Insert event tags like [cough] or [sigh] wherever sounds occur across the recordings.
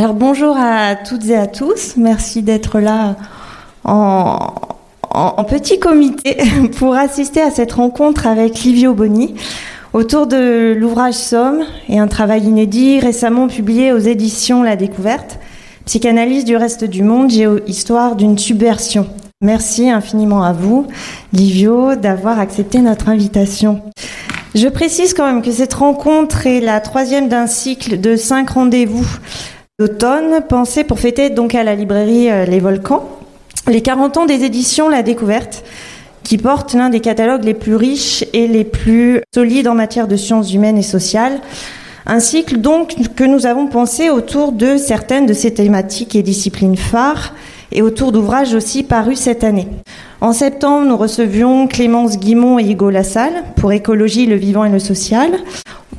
Alors bonjour à toutes et à tous. Merci d'être là en, petit comité [laughs] pour assister à cette rencontre avec Livio Boni autour de l'ouvrage Somme et un travail inédit récemment publié aux éditions La Découverte, Psychanalyse du reste du monde, géo-histoire d'une subversion. Merci infiniment à vous, Livio, d'avoir accepté notre invitation. Je précise quand même que cette rencontre est la troisième d'un cycle de cinq rendez-vous d'automne pensés pour fêter donc à la librairie euh, Les Volcans les 40 ans des éditions La Découverte qui porte l'un des catalogues les plus riches et les plus solides en matière de sciences humaines et sociales. Un cycle donc que nous avons pensé autour de certaines de ces thématiques et disciplines phares et autour d'ouvrages aussi parus cette année. En septembre, nous recevions Clémence Guimont et Hugo Lassalle pour Écologie, le vivant et le social.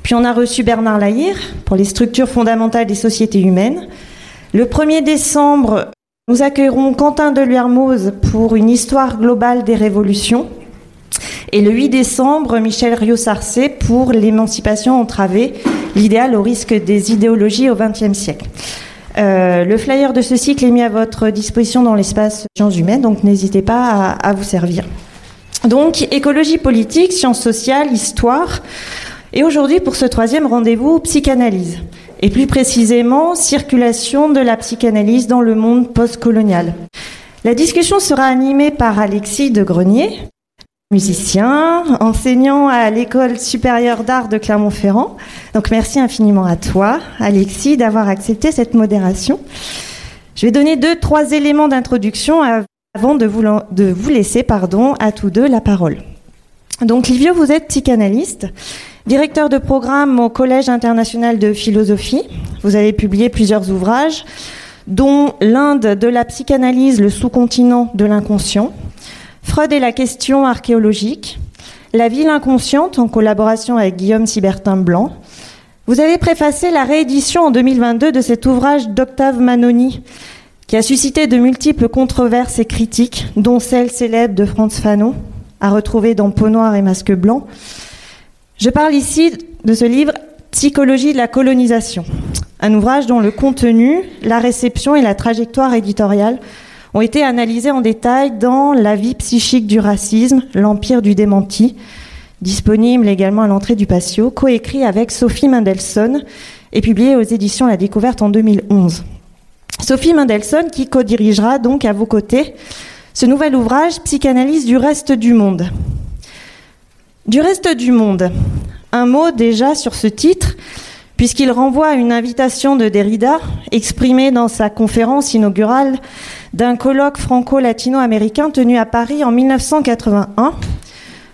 Puis on a reçu Bernard Lahire pour les structures fondamentales des sociétés humaines. Le 1er décembre, nous accueillerons Quentin de Luermoz pour une histoire globale des révolutions. Et le 8 décembre, Michel Rio-Sarcé pour l'émancipation entravée, l'idéal au risque des idéologies au XXe siècle. Euh, le flyer de ce cycle est mis à votre disposition dans l'espace sciences humaines, donc n'hésitez pas à, à vous servir. Donc, écologie politique, sciences sociales, histoire. Et aujourd'hui, pour ce troisième rendez-vous, psychanalyse. Et plus précisément, circulation de la psychanalyse dans le monde postcolonial. La discussion sera animée par Alexis de Grenier, musicien, enseignant à l'école supérieure d'art de Clermont-Ferrand. Donc merci infiniment à toi, Alexis, d'avoir accepté cette modération. Je vais donner deux, trois éléments d'introduction avant de vous, laisser, pardon, à tous deux la parole. Donc Livio, vous êtes psychanalyste, directeur de programme au Collège international de philosophie. Vous avez publié plusieurs ouvrages, dont l'Inde de la psychanalyse, le sous-continent de l'inconscient, Freud et la question archéologique, La ville inconsciente en collaboration avec Guillaume Sibertin Blanc. Vous avez préfacé la réédition en 2022 de cet ouvrage d'Octave Manoni, qui a suscité de multiples controverses et critiques, dont celle célèbre de Franz Fanon, à retrouver dans Peau noire et masque blanc. Je parle ici de ce livre Psychologie de la colonisation, un ouvrage dont le contenu, la réception et la trajectoire éditoriale ont été analysés en détail dans La vie psychique du racisme, l'empire du démenti, disponible également à l'entrée du patio, coécrit avec Sophie Mendelssohn et publié aux éditions La Découverte en 2011. Sophie Mendelssohn qui co-dirigera donc à vos côtés ce nouvel ouvrage Psychanalyse du reste du monde. Du reste du monde, un mot déjà sur ce titre, puisqu'il renvoie à une invitation de Derrida exprimée dans sa conférence inaugurale d'un colloque franco-latino-américain tenu à Paris en 1981,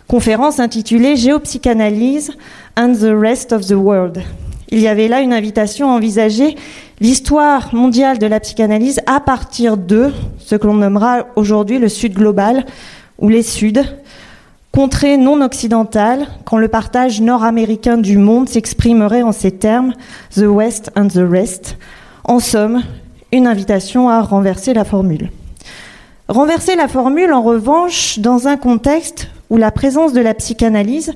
conférence intitulée Géopsychanalyse and the Rest of the World. Il y avait là une invitation à envisager l'histoire mondiale de la psychanalyse à partir de ce que l'on nommera aujourd'hui le Sud global ou les Suds, contrée non occidentale, quand le partage nord-américain du monde s'exprimerait en ces termes The West and the Rest. En somme, une invitation à renverser la formule. Renverser la formule, en revanche, dans un contexte où la présence de la psychanalyse,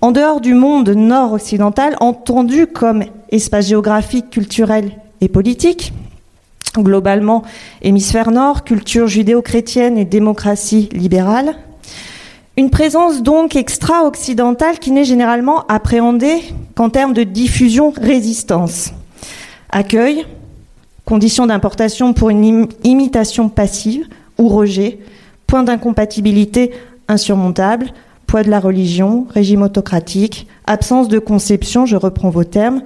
en dehors du monde nord-occidental, entendu comme espace géographique, culturel et politique, globalement hémisphère nord, culture judéo-chrétienne et démocratie libérale, Une présence donc extra-occidentale qui n'est généralement appréhendée qu'en termes de diffusion-résistance. Accueil, conditions d'importation pour une imitation passive ou rejet, point d'incompatibilité insurmontable, poids de la religion, régime autocratique, absence de conception, je reprends vos termes,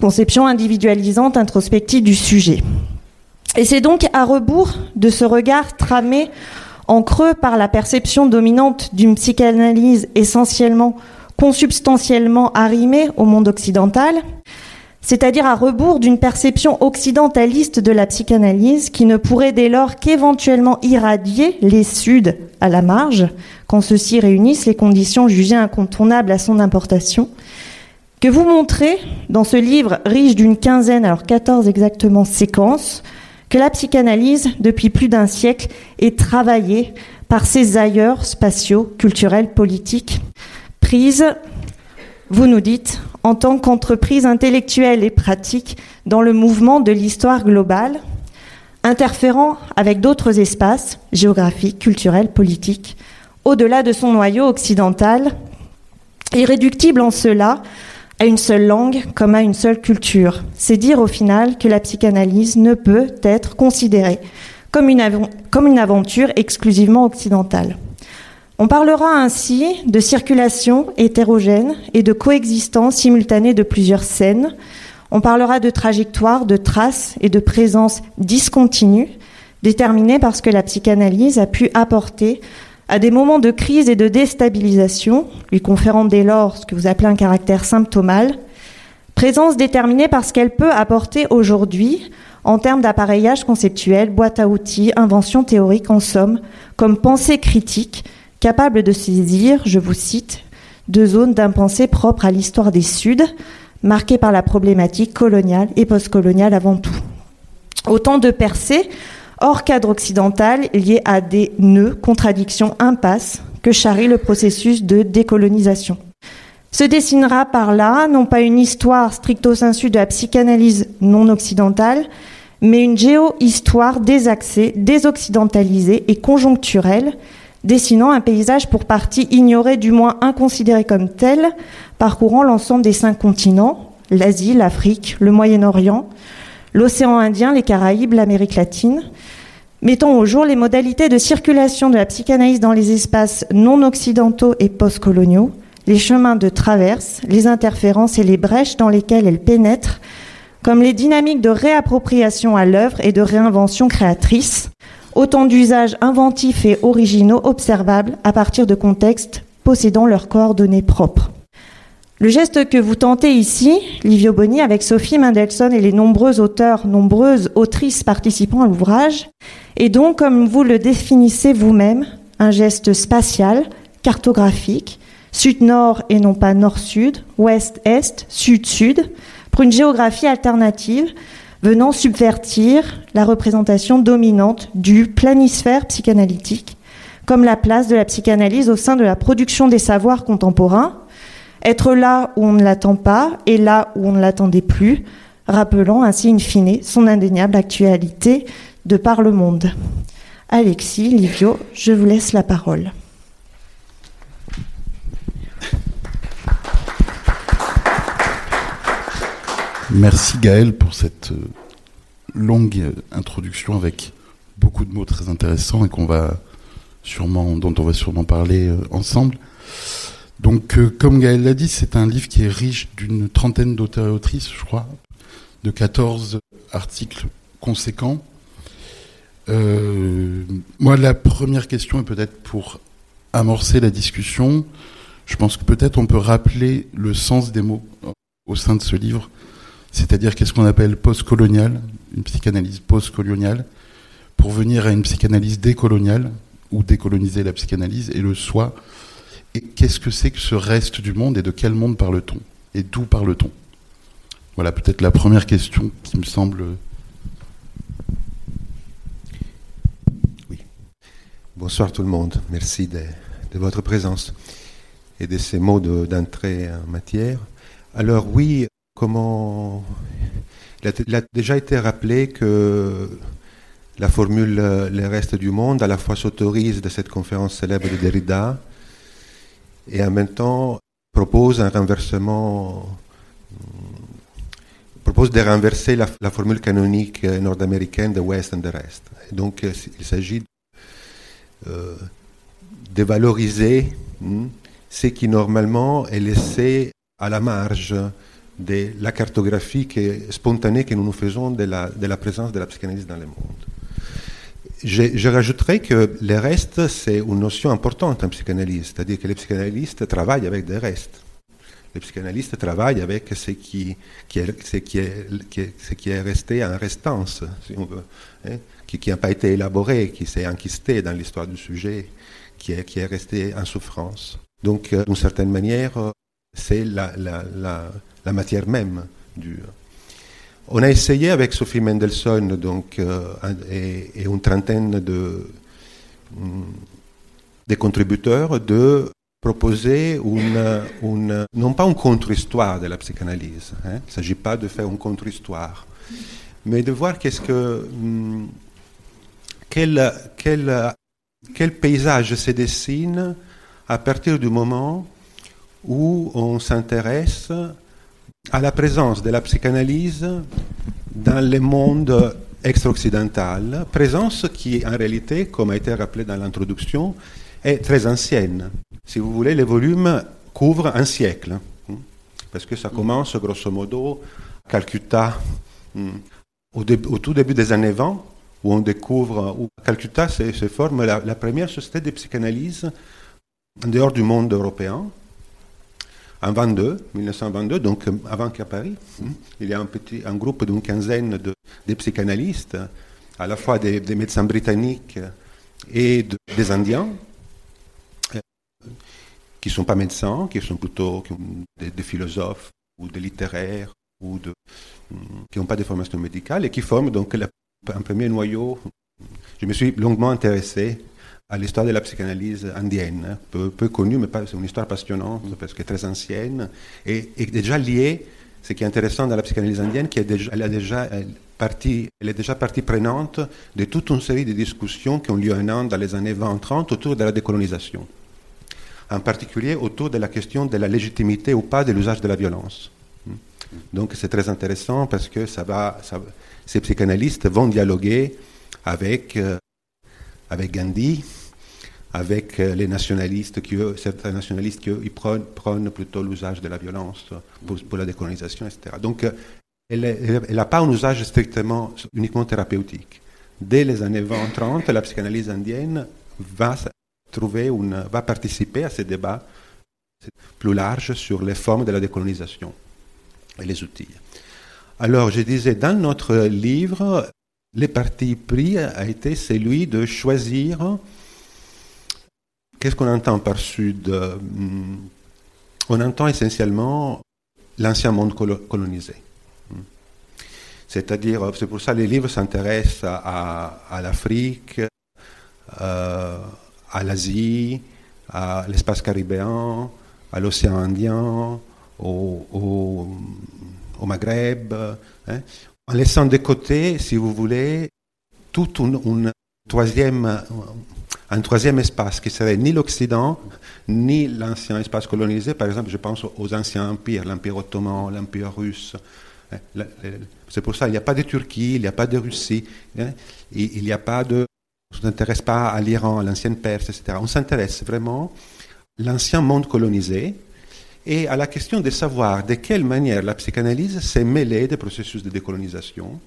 conception individualisante, introspective du sujet. Et c'est donc à rebours de ce regard tramé en creux par la perception dominante d'une psychanalyse essentiellement, consubstantiellement arrimée au monde occidental, c'est-à-dire à rebours d'une perception occidentaliste de la psychanalyse qui ne pourrait dès lors qu'éventuellement irradier les Suds à la marge, quand ceux-ci réunissent les conditions jugées incontournables à son importation, que vous montrez dans ce livre riche d'une quinzaine, alors 14 exactement, séquences, que la psychanalyse, depuis plus d'un siècle, est travaillée par ses ailleurs spatiaux, culturels, politiques, prise, vous nous dites, en tant qu'entreprise intellectuelle et pratique dans le mouvement de l'histoire globale, interférant avec d'autres espaces géographiques, culturels, politiques, au-delà de son noyau occidental, irréductible en cela à une seule langue comme à une seule culture. C'est dire au final que la psychanalyse ne peut être considérée comme une, comme une aventure exclusivement occidentale. On parlera ainsi de circulation hétérogène et de coexistence simultanée de plusieurs scènes. On parlera de trajectoire, de traces et de présence discontinue, déterminées parce que la psychanalyse a pu apporter à des moments de crise et de déstabilisation, lui conférant dès lors ce que vous appelez un caractère symptomal, présence déterminée parce qu'elle peut apporter aujourd'hui, en termes d'appareillage conceptuel, boîte à outils, invention théorique en somme, comme pensée critique, capable de saisir, je vous cite, deux zones d'impensée propres à l'histoire des Suds, marquées par la problématique coloniale et postcoloniale avant tout. Autant de percées hors cadre occidental liées à des nœuds, contradictions, impasses que charrie le processus de décolonisation. Se dessinera par là non pas une histoire stricto sensu de la psychanalyse non occidentale, mais une géo-histoire désaxée, désoccidentalisée et conjoncturelle dessinant un paysage pour partie ignoré, du moins inconsidéré comme tel, parcourant l'ensemble des cinq continents, l'Asie, l'Afrique, le Moyen-Orient, l'océan Indien, les Caraïbes, l'Amérique latine, mettant au jour les modalités de circulation de la psychanalyse dans les espaces non occidentaux et postcoloniaux, les chemins de traverse, les interférences et les brèches dans lesquelles elle pénètre, comme les dynamiques de réappropriation à l'œuvre et de réinvention créatrice, autant d'usages inventifs et originaux observables à partir de contextes possédant leurs coordonnées propres. Le geste que vous tentez ici, Livio Boni, avec Sophie Mendelssohn et les nombreux auteurs, nombreuses autrices participant à l'ouvrage, est donc, comme vous le définissez vous-même, un geste spatial, cartographique, sud-nord et non pas nord-sud, ouest-est, sud-sud, pour une géographie alternative venant subvertir la représentation dominante du planisphère psychanalytique, comme la place de la psychanalyse au sein de la production des savoirs contemporains, être là où on ne l'attend pas et là où on ne l'attendait plus, rappelant ainsi in fine son indéniable actualité de par le monde. Alexis, Livio, je vous laisse la parole. Merci Gaël pour cette euh, longue euh, introduction avec beaucoup de mots très intéressants et qu'on va sûrement, dont on va sûrement parler euh, ensemble. Donc, comme Gaël l'a dit, c'est un livre qui est riche d'une trentaine d'auteurs et autrices, je crois, de 14 articles conséquents. moi, la première question est peut-être pour amorcer la discussion. Je pense que peut-être on peut rappeler le sens des mots au sein de ce livre c'est-à-dire qu'est-ce qu'on appelle post-colonial, une psychanalyse post-coloniale, pour venir à une psychanalyse décoloniale, ou décoloniser la psychanalyse et le soi. Et qu'est-ce que c'est que ce reste du monde et de quel monde parle-t-on Et d'où parle-t-on? Voilà peut-être la première question qui me semble. Oui. Bonsoir tout le monde. Merci de, de votre présence et de ces mots d'entrée en matière. Alors oui, comment. Il a, déjà été rappelé que la formule euh, Les restes du monde à la fois s'autorise de cette conférence célèbre de Derrida et en même temps propose un renversement, propose de renverser la, formule canonique nord-américaine de West and the Rest. donc il s'agit de valoriser hmm, ce qui normalement est laissé à la marge de la cartographie spontanée que nous nous faisons de la, de la présence de la psychanalyse dans le monde. Je, je rajouterais que le reste, c'est une notion importante en psychanalyse, c'est-à-dire que les psychanalystes travaillent avec des restes. Les psychanalystes travaillent avec ce qui, qui, est, ce qui, est, resté en restance, si on veut, hein, qui n'a pas été élaboré, qui s'est enquisté dans l'histoire du sujet, qui est, qui est resté en souffrance. Donc, euh, d'une certaine manière, euh, c'est la, la, matière même du. On a essayé avec Sophie Mendelssohn donc, euh, et, une trentaine de, mm, contributeurs de proposer une, non pas une contre-histoire de la psychanalyse, hein, il ne s'agit pas de faire une contre-histoire, mais de voir qu'est-ce que, mm, quel, quel, quel paysage se dessine à partir du moment où on s'intéresse à la présence de la psychanalyse dans le monde extra-occidental, présence qui en réalité, comme a été rappelé dans l'introduction, est très ancienne. Si vous voulez, les volumes couvrent un siècle, hein, parce que ça commence grosso modo à Calcutta hein, au, tout début des années 20, où on découvre, où Calcutta se, forme la, première société de psychanalyse en dehors du monde européen, en 22, 1922, donc avant qu'à Paris, hein, il y a un, petit, un groupe d'une quinzaine de, psychanalystes, à la fois des, médecins britanniques et de, des Indiens, euh, qui ne sont pas médecins, qui sont plutôt des, philosophes ou des littéraires ou de, qui n'ont pas de formation médicale et qui forment donc un premier noyau. Je me suis longuement intéressé à l'histoire de la psychanalyse indienne, peu, peu connue, mais c'est une histoire passionnante parce qu'elle est très ancienne et, et, déjà liée. Ce qui est intéressant dans la psychanalyse indienne, qu'elle déjà, elle a déjà partie, elle est déjà partie prenante de toute une série de discussions qui ont lieu en Inde dans les années 20-30 autour de la décolonisation. En particulier autour de la question de la légitimité ou pas de l'usage de la violence. Donc c'est très intéressant parce que ça va, ça, ces psychanalystes vont dialoguer avec, euh, avec Gandhi, avec euh, les nationalistes, certains nationalistes qui prônent, plutôt l'usage de la violence pour, pour, la décolonisation, etc. Donc, euh, elle n'a pas un usage strictement, uniquement thérapeutique. Dès les années 20-30, la psychanalyse indienne va trouver une, va participer à ces débats plus larges sur les formes de la décolonisation et les outils. Alors, je disais, dans notre livre, le parti pris a été celui de choisir qu'est-ce qu'on entend par sud. Hmm, on entend essentiellement l'ancien monde colonisé. C'est-à-dire, c'est pour ça que les livres s'intéressent à, l'Afrique, euh, à l'Asie, à l'espace caribéen, à l'océan Indien, au, Maghreb, hein, en laissant de côté, si vous voulez, tout un, troisième, un troisième espace qui serait ni l'Occident, ni l'ancien espace colonisé. Par exemple, je pense aux anciens empires, l'Empire ottoman, l'Empire russe. Hein, c'est pour ça qu'il n'y a pas de Turquie, il n'y a pas de Russie, hein, il n'y a pas de... On ne s'intéresse pas à l'Iran, à l'ancienne Perse, etc. On s'intéresse vraiment à l'ancien monde colonisé, et à la question de savoir de quelle manière la psychanalyse s'est mêlée des processus de décolonisation,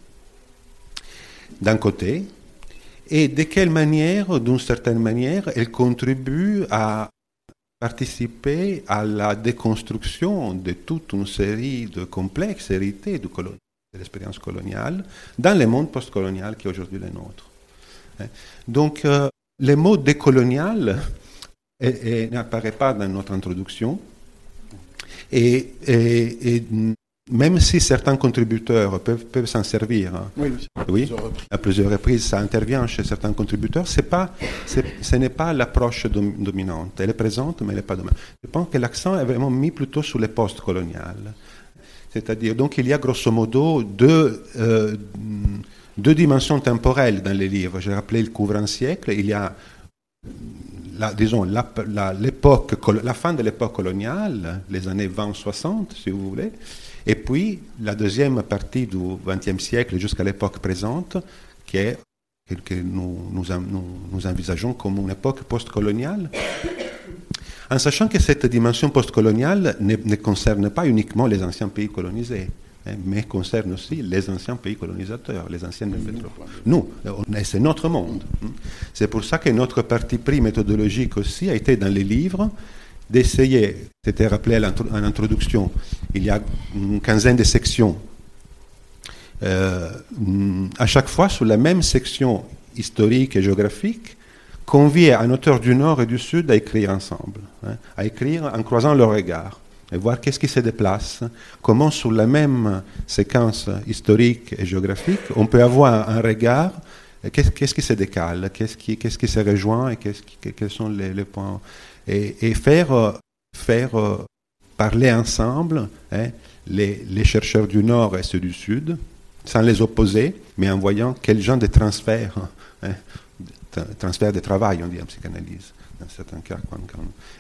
d'un côté, et de quelle manière, d'une certaine manière, elle contribue à participer à la déconstruction de toute une série de complexes hérités de, l'expérience coloniale dans le monde postcolonial qui est aujourd'hui le nôtre. Hein? Donc, euh, le mot décolonial n'apparaît pas dans notre introduction, et, même si certains contributeurs peuvent, peuvent s'en servir, hein. oui, oui, à plusieurs reprises, ça intervient chez certains contributeurs, c'est pas, ce n'est pas l'approche dominante. Elle est présente, mais elle n'est pas dominante. Je pense que l'accent est vraiment mis plutôt sur les post-coloniales. C'est-à-dire, donc il y a grosso modo deux, euh, deux dimensions temporelles dans les livres. J'ai rappelé le couvre un siècle, il y a la, disons, l'époque, la, fin de l'époque coloniale, les années 20-60, si vous voulez, et puis la deuxième partie du XXe siècle jusqu'à l'époque présente, qui est que nous, nous, nous, envisageons comme une époque postcoloniale, en sachant que cette dimension postcoloniale ne, ne concerne pas uniquement les anciens pays colonisés. Hein, mais concerne aussi les anciens pays colonisateurs, les anciennes métropoles. Nous, c'est notre monde. Hein. C'est pour ça que notre parti pris méthodologique aussi a été dans les livres d'essayer, c'était rappelé en introduction, il y a une quinzaine de sections, euh, à chaque fois sur la même section historique et géographique, convier un auteur du Nord et du Sud à écrire ensemble, hein, à écrire en croisant leurs regards et voir qu'est-ce qui se déplace, comment sur la même séquence historique et géographique, on peut avoir un regard, qu'est-ce qui se décale, qu'est-ce qui, qui se rejoint et quels sont les, points. Et, faire, faire parler ensemble hein, les, chercheurs du Nord et ceux du Sud, sans les opposer, mais en voyant quel genre de transfert, hein, transfert de travail, on dit en psychanalyse, dans certains cas,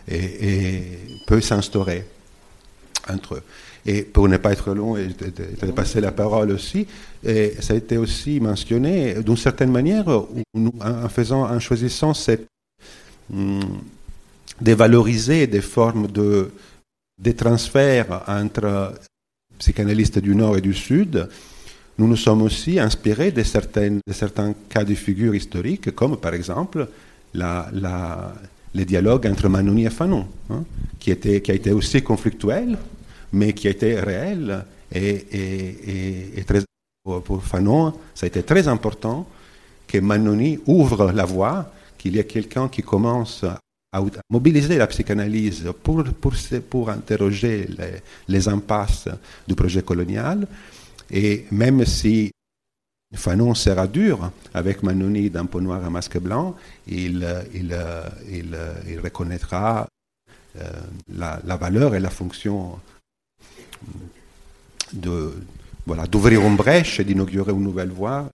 et peut s'instaurer entre eux. Et pour ne pas être long et de, passer la parole aussi, et ça a été aussi mentionné d'une certaine manière, en, faisant, en choisissant cette, hum, de valoriser des formes de, des transferts entre psychanalystes du Nord et du Sud, nous nous sommes aussi inspirés de, certaines, de certains cas de figure historiques, comme par exemple la, la, les dialogues entre Manoni et Fanon, hein, qui, était, qui a été aussi conflictuel, mais qui a été réel. Et, très, pour, Fanon, ça a été très important que Manoni ouvre la voie, qu'il y ait quelqu'un qui commence mobiliser la psychanalyse pour, pour, pour interroger les, les, impasses du projet colonial. Et même si Fanon sera dur avec Manoni d'un peau noir à masque blanc, il, il, il, il reconnaîtra euh, la, la, valeur et la fonction de, voilà, d'ouvrir une brèche et d'inaugurer une nouvelle voie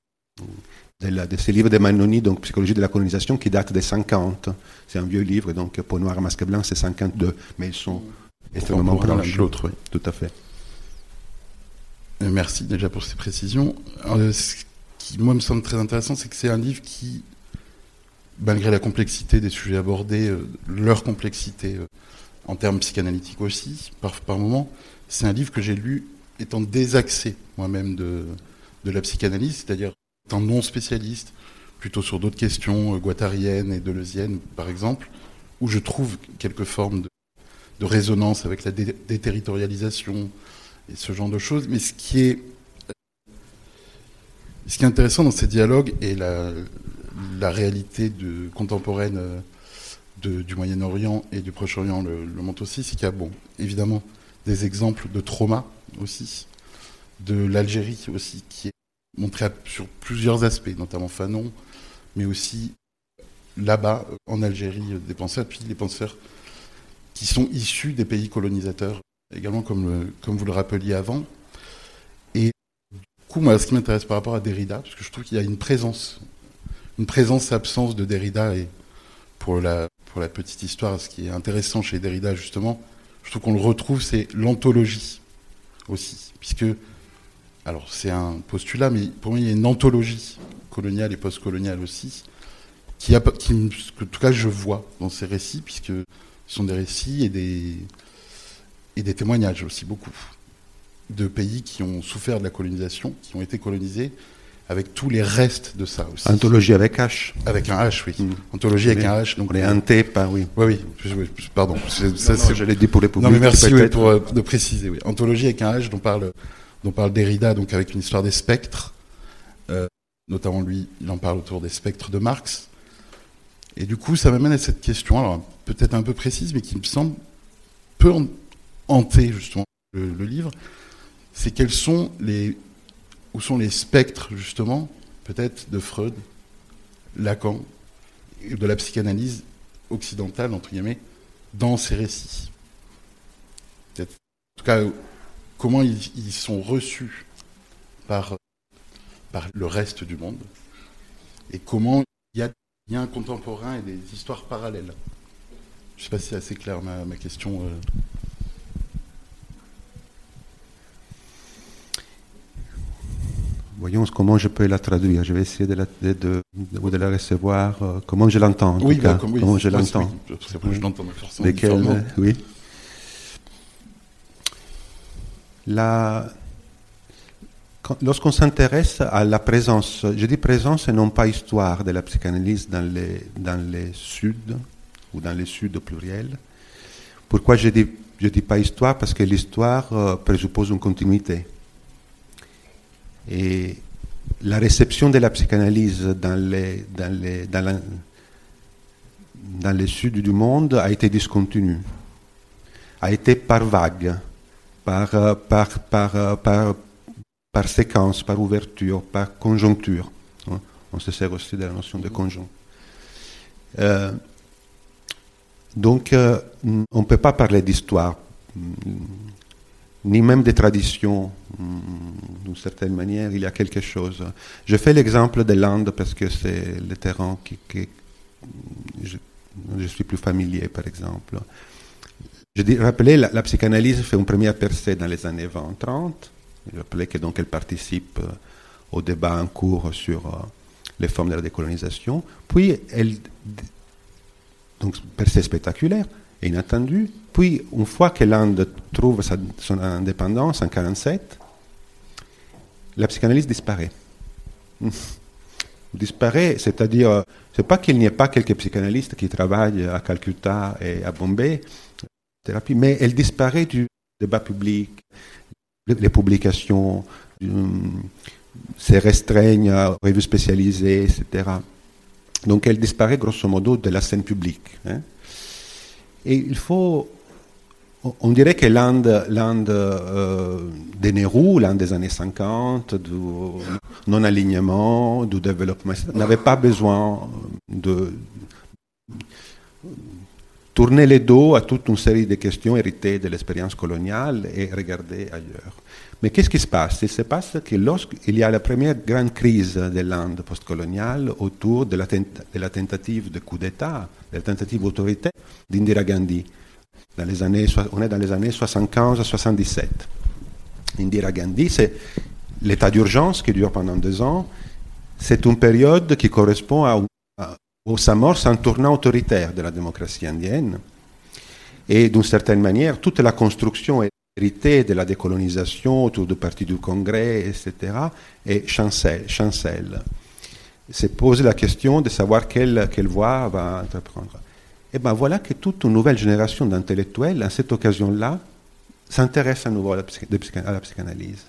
de, la, de, ces livres de Manoni, donc Psychologie de la colonisation, qui date des 50. C'est un vieux livre, donc Peau noire, masque blanc, c'est 52, mais ils sont extrêmement proches. L'autre, oui. Tout à fait. Euh, merci déjà pour ces précisions. Euh, ce qui, moi, me semble très intéressant, c'est que c'est un livre qui, malgré la complexité des sujets abordés, euh, leur complexité en termes psychanalytiques aussi, par, par moments, c'est un livre que j'ai lu étant désaxé moi-même de, de la psychanalyse, c'est-à-dire étant non spécialiste, plutôt sur d'autres questions, euh, guattariennes et deleuziennes par exemple, où je trouve quelques formes de, résonance avec la déterritorialisation et ce genre de choses. Mais ce qui est, ce qui est intéressant dans ces dialogues et la, réalité contemporaine euh, du Moyen-Orient et du Proche-Orient le, le montre aussi, c'est qu'il y a, bon, évidemment, des exemples de trauma aussi, de l'Algérie aussi, qui est montré sur plusieurs aspects, notamment Fanon, mais aussi là-bas, en Algérie, des penseurs, puis les penseurs qui sont issus des pays colonisateurs, également comme, comme vous le rappeliez avant. Et du coup, moi, ce qui m'intéresse par rapport à Derrida, parce que je trouve qu'il y a une présence, une présence-absence de Derrida, et pour la, pour la petite histoire, ce qui est intéressant chez Derrida, justement, je trouve qu'on le retrouve, c'est l'anthologie aussi. Puisque, alors c'est un postulat, mais pour moi, il y a une anthologie coloniale et postcoloniale aussi, qui, a, qui, que, en tout cas, je vois dans ces récits, puisque ce sont des récits et des, et des témoignages aussi, beaucoup, de pays qui ont souffert de la colonisation, qui ont été colonisés, avec tous les restes de ça aussi. Anthologie avec H. Avec un H, oui. Mm. Anthologie avec un H. Donc on est un T, pas oui. Oui, oui. Pardon. Ça, l'ai dit pour les publics. Non, mais merci oui, pour euh, de préciser. Oui. Anthologie avec un H dont parle, dont parle Derrida, donc avec une histoire des spectres. Euh, notamment lui, il en parle autour des spectres de Marx. Et du coup, ça m'amène à cette question, alors peut-être un peu précise, mais qui me semble peu hanter justement le, livre. C'est quels sont les où sont les spectres, justement, peut-être de Freud, Lacan, de la psychanalyse occidentale, entre guillemets, dans ces récits? En tout cas, comment ils, sont reçus par, par le reste du monde et comment il y a il y a un contemporain et des histoires parallèles. Je ne sais pas si c'est assez clair ma, ma question. euh. Voyons comment je peux la traduire. Je vais essayer de la, de, de- la recevoir, euh, comment je l'entends, en tout cas, bah, comme- oui, comment je oui, l'entends. oui, je l'entends forcément Lesquels, différemment. euh, oui. La- quand- Lorsqu'on s'intéresse à la présence, je dis présence et non pas histoire de la psychanalyse dans les, dans les suds, ou dans les suds au pluriel. Pourquoi je dis, je dis pas histoire? Parce que l'histoire euh, présuppose une continuité. Et la réception de la psychanalyse dans les, dans les, dans dans les sud du monde a été discontinue, a été par vague, par, euh, par, par, euh, par, par séquence, par ouverture, par conjoncture. hein. On se sert aussi de la notion de conjoint. Euh, donc, euh, on ne peut pas parler d'histoire, mm, ni même de tradition. mm, D'une certaine manière, il y a quelque chose. Je fais l'exemple de l'Inde parce que c'est le terrain qui, je suis plus familier, par exemple. Je rappelez, la, la psychanalyse fait une première percée dans les années 20-30. Je rappelais que donc elle participe euh, au débat en cours sur euh, les formes de la décolonisation. Puis elle, donc percée spectaculaire et inattendue. Puis une fois que l'Inde trouve son indépendance en 47, la psychanalyse disparaît [laughs] disparaît, c'est-à-dire, euh, c'est pas qu'il n'y ait pas quelques psychanalystes qui travaillent à Calcutta et à Bombay, thérapie, mais elle disparaît du débat public, les, publications se restreignent à revues spécialisées, etc. Donc elle disparaît grosso modo de la scène publique. hein. Et il faut on- dirait que l'Inde, l'Inde euh, de Nehru, l'Inde des années 50, du non-alignement, du développement, n'avait pas besoin de tourner les dos à toute une série de questions héritées de l'expérience coloniale et regarder ailleurs. Mais qu'est-ce qui se passe? Il se passe que lorsqu'il y a la première grande crise de l'Inde postcoloniale autour de la, de la tentative de coup d'État, de la tentative autoritaire d'Indira Gandhi, dans les années, on est dans les années 75 à 77. Indira Gandhi, c'est l'état d'urgence qui dure pendant deux ans. C'est une période qui correspond à, au s'amorce un tournant autoritaire de la démocratie indienne. Et d'une certaine manière, toute la construction héritée de la décolonisation autour du Parti du Congrès, etc., est chancelle. chancelle. Se pose la question de savoir quelle, quelle voie va entreprendre. Et bien voilà que toute une nouvelle génération d'intellectuels, à cette occasion-là, s'intéresse à nouveau à la psychanalyse.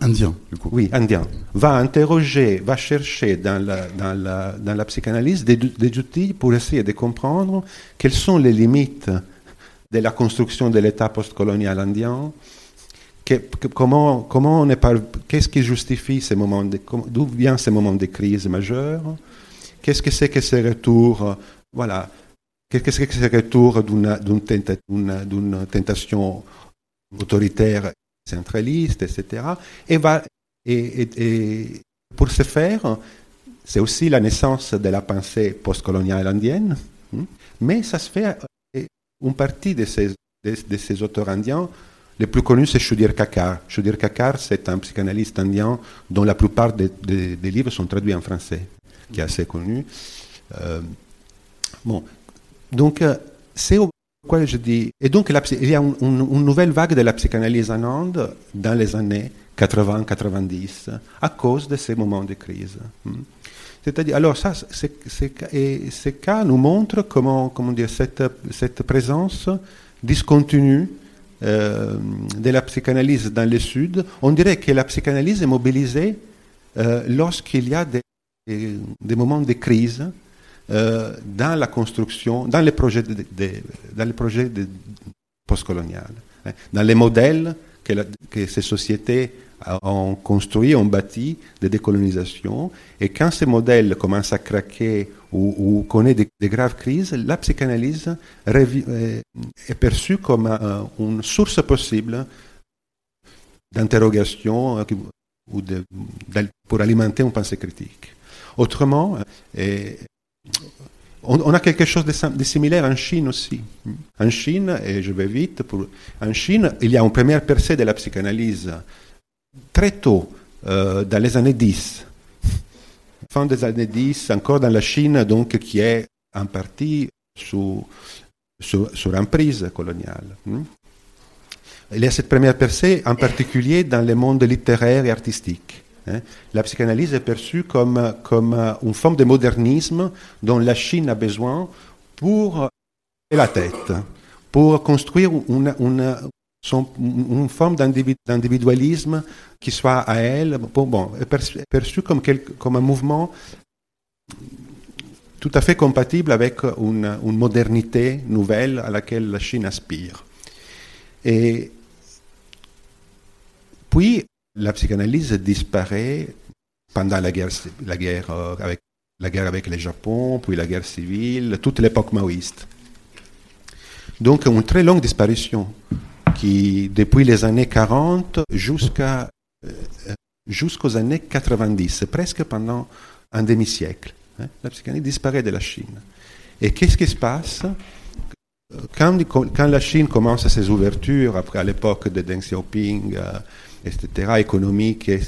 Indien, du coup. Oui, indien. Va interroger, va chercher dans la, psychanalyse des, outils pour essayer de comprendre quelles sont les limites de la construction de l'État postcolonial indien, comment, comment on est par- qu'est-ce qui justifie ces moments, de, d'où viennent ces moments de crise majeure, qu'est-ce que c'est que ces retours, voilà, qu'est-ce que c'est que ces retours d'une tentation autoritaire centraliste, etc. Et, va, et, et- pour ce faire, c'est aussi la naissance de la pensée postcoloniale indienne, hein, mais ça se fait, et une partie de ces, de, ces auteurs indiens, les plus connus, c'est Shudir Kakar. Shudir Kakar, c'est un psychanalyste indien dont la plupart des, des- des livres sont traduits en français, qui est assez connu. Euh, bon, donc, euh, c'est Et donc, il y a une, nouvelle vague de la psychanalyse en Inde dans les années 80-90 à cause de ces moments de crise. Hmm. C'est-à-dire, alors ça, et ces cas nous montrent comment, comment dire, cette, présence discontinue euh, de la psychanalyse dans le Sud. On dirait que la psychanalyse est mobilisée euh, lorsqu'il y a des, moments de crise dans la construction, dans les projets, dans les projets postcoloniales, hein, dans les modèles que, ces sociétés ont construit, ont bâti de décolonisation. Et quand ces modèles commencent à craquer ou, ou connaissent des, graves crises, la psychanalyse euh, est perçue comme euh, une source possible d'interrogation euh, qui- ou pour alimenter une pensée critique. Autrement, euh, on, a quelque chose de, similaire en Chine aussi. En Chine, et je vais vite, en Chine, il y a une première percée de la psychanalyse très tôt, euh, dans les années 10. Fin des années 10, encore dans la Chine, donc, qui est en partie sous, sous, sous emprise coloniale. Il y a cette première percée, en particulier dans le monde littéraire et artistique. Hein. La psychanalyse est perçue comme, comme une forme de modernisme dont la Chine a besoin pour la tête, pour construire une, une, forme d'individualisme qui soit à elle, bon, bon perçu, perçu comme, comme un mouvement tout à fait compatible avec une, une, modernité nouvelle à laquelle la Chine aspire. Et puis, la psychanalyse disparaît pendant la guerre, euh, avec, la guerre avec le Japon, puis la guerre civile, toute l'époque maoïste. Donc une très longue disparition qui, depuis les années 40 jusqu'à, euh, jusqu'aux années 90, presque pendant un demi-siècle. Hein, la psychanalyse disparaît de la Chine. Et qu'est-ce qui se passe? Quand, quand, la Chine commence ses ouvertures, après à l'époque de Deng Xiaoping, euh, etc., économique. Et,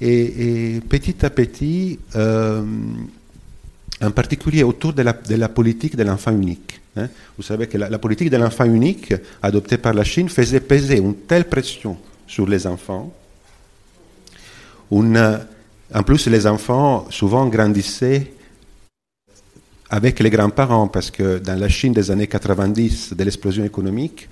et, petit à petit, euh, en particulier autour de la, politique de l'enfant unique. Hein. Vous savez que la, politique de l'enfant unique, adoptée par la Chine, faisait peser une telle pression sur les enfants. Une, en plus, les enfants souvent grandissaient avec les grands-parents, parce que dans la Chine des années 90, de l'explosion économique,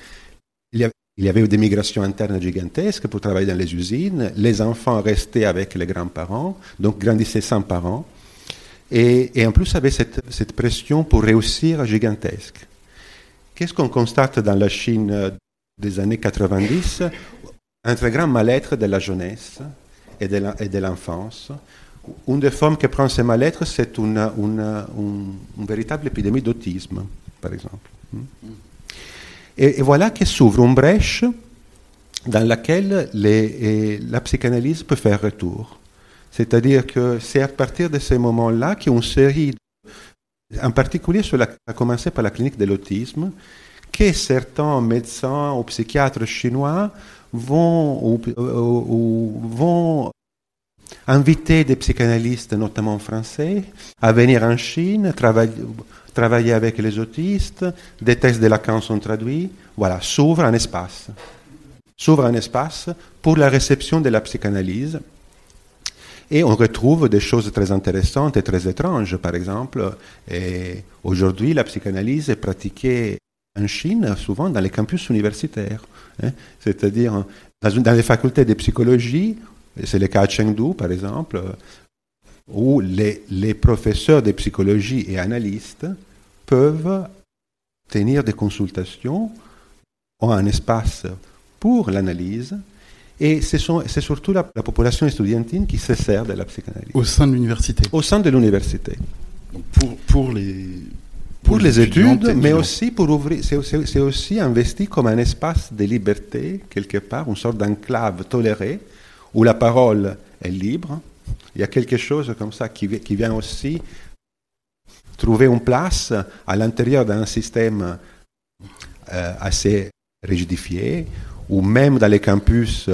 il y avait avait des migrations internes gigantesques pour travailler dans les usines. Les enfants restaient avec les grands-parents, donc grandissaient sans parents. Et, en plus, avait cette, pression pour réussir gigantesque. Qu'est-ce qu'on constate dans la Chine des années 90 Un très grand mal-être de la jeunesse et de l'enfance. Une des formes qui prend ce mal-être, c'est une, véritable épidémie d'autisme, par exemple. Mm. Et, voilà que s'ouvre une brèche dans laquelle la psychanalyse peut faire retour. C'est-à-dire que c'est à partir de ces moments-là qu'une série, en particulier a commencé par la clinique de l'autisme, que certains médecins ou psychiatres chinois vont inviter des psychanalystes, notamment français, à venir en Chine, travailler, avec les autistes, des textes de Lacan sont traduits. Voilà, s'ouvre un espace. S'ouvre un espace pour la réception de la psychanalyse. Et on retrouve des choses très intéressantes et très étranges. Par exemple, aujourd'hui, la psychanalyse est pratiquée en Chine, souvent dans les campus universitaires. Hein. C'est-à-dire dans, les facultés de psychologie, c'est le cas à Chengdu, par exemple, où les, les professeurs de psychologie et analystes peuvent tenir des consultations, ont un espace pour l'analyse, et c'est surtout la, population estudiantine qui se sert de la psychanalyse. Au sein de l'université Au sein de l'université. Pour, pour, les... Pour, les, études, mais aussi pour ouvrir, c'est aussi investi comme un espace de liberté, quelque part, une sorte d'enclave tolérée, où la parole est libre. Il y a quelque chose comme ça qui, vient aussi trouver une place à l'intérieur d'un système euh, assez rigidifié, ou même dans les campus,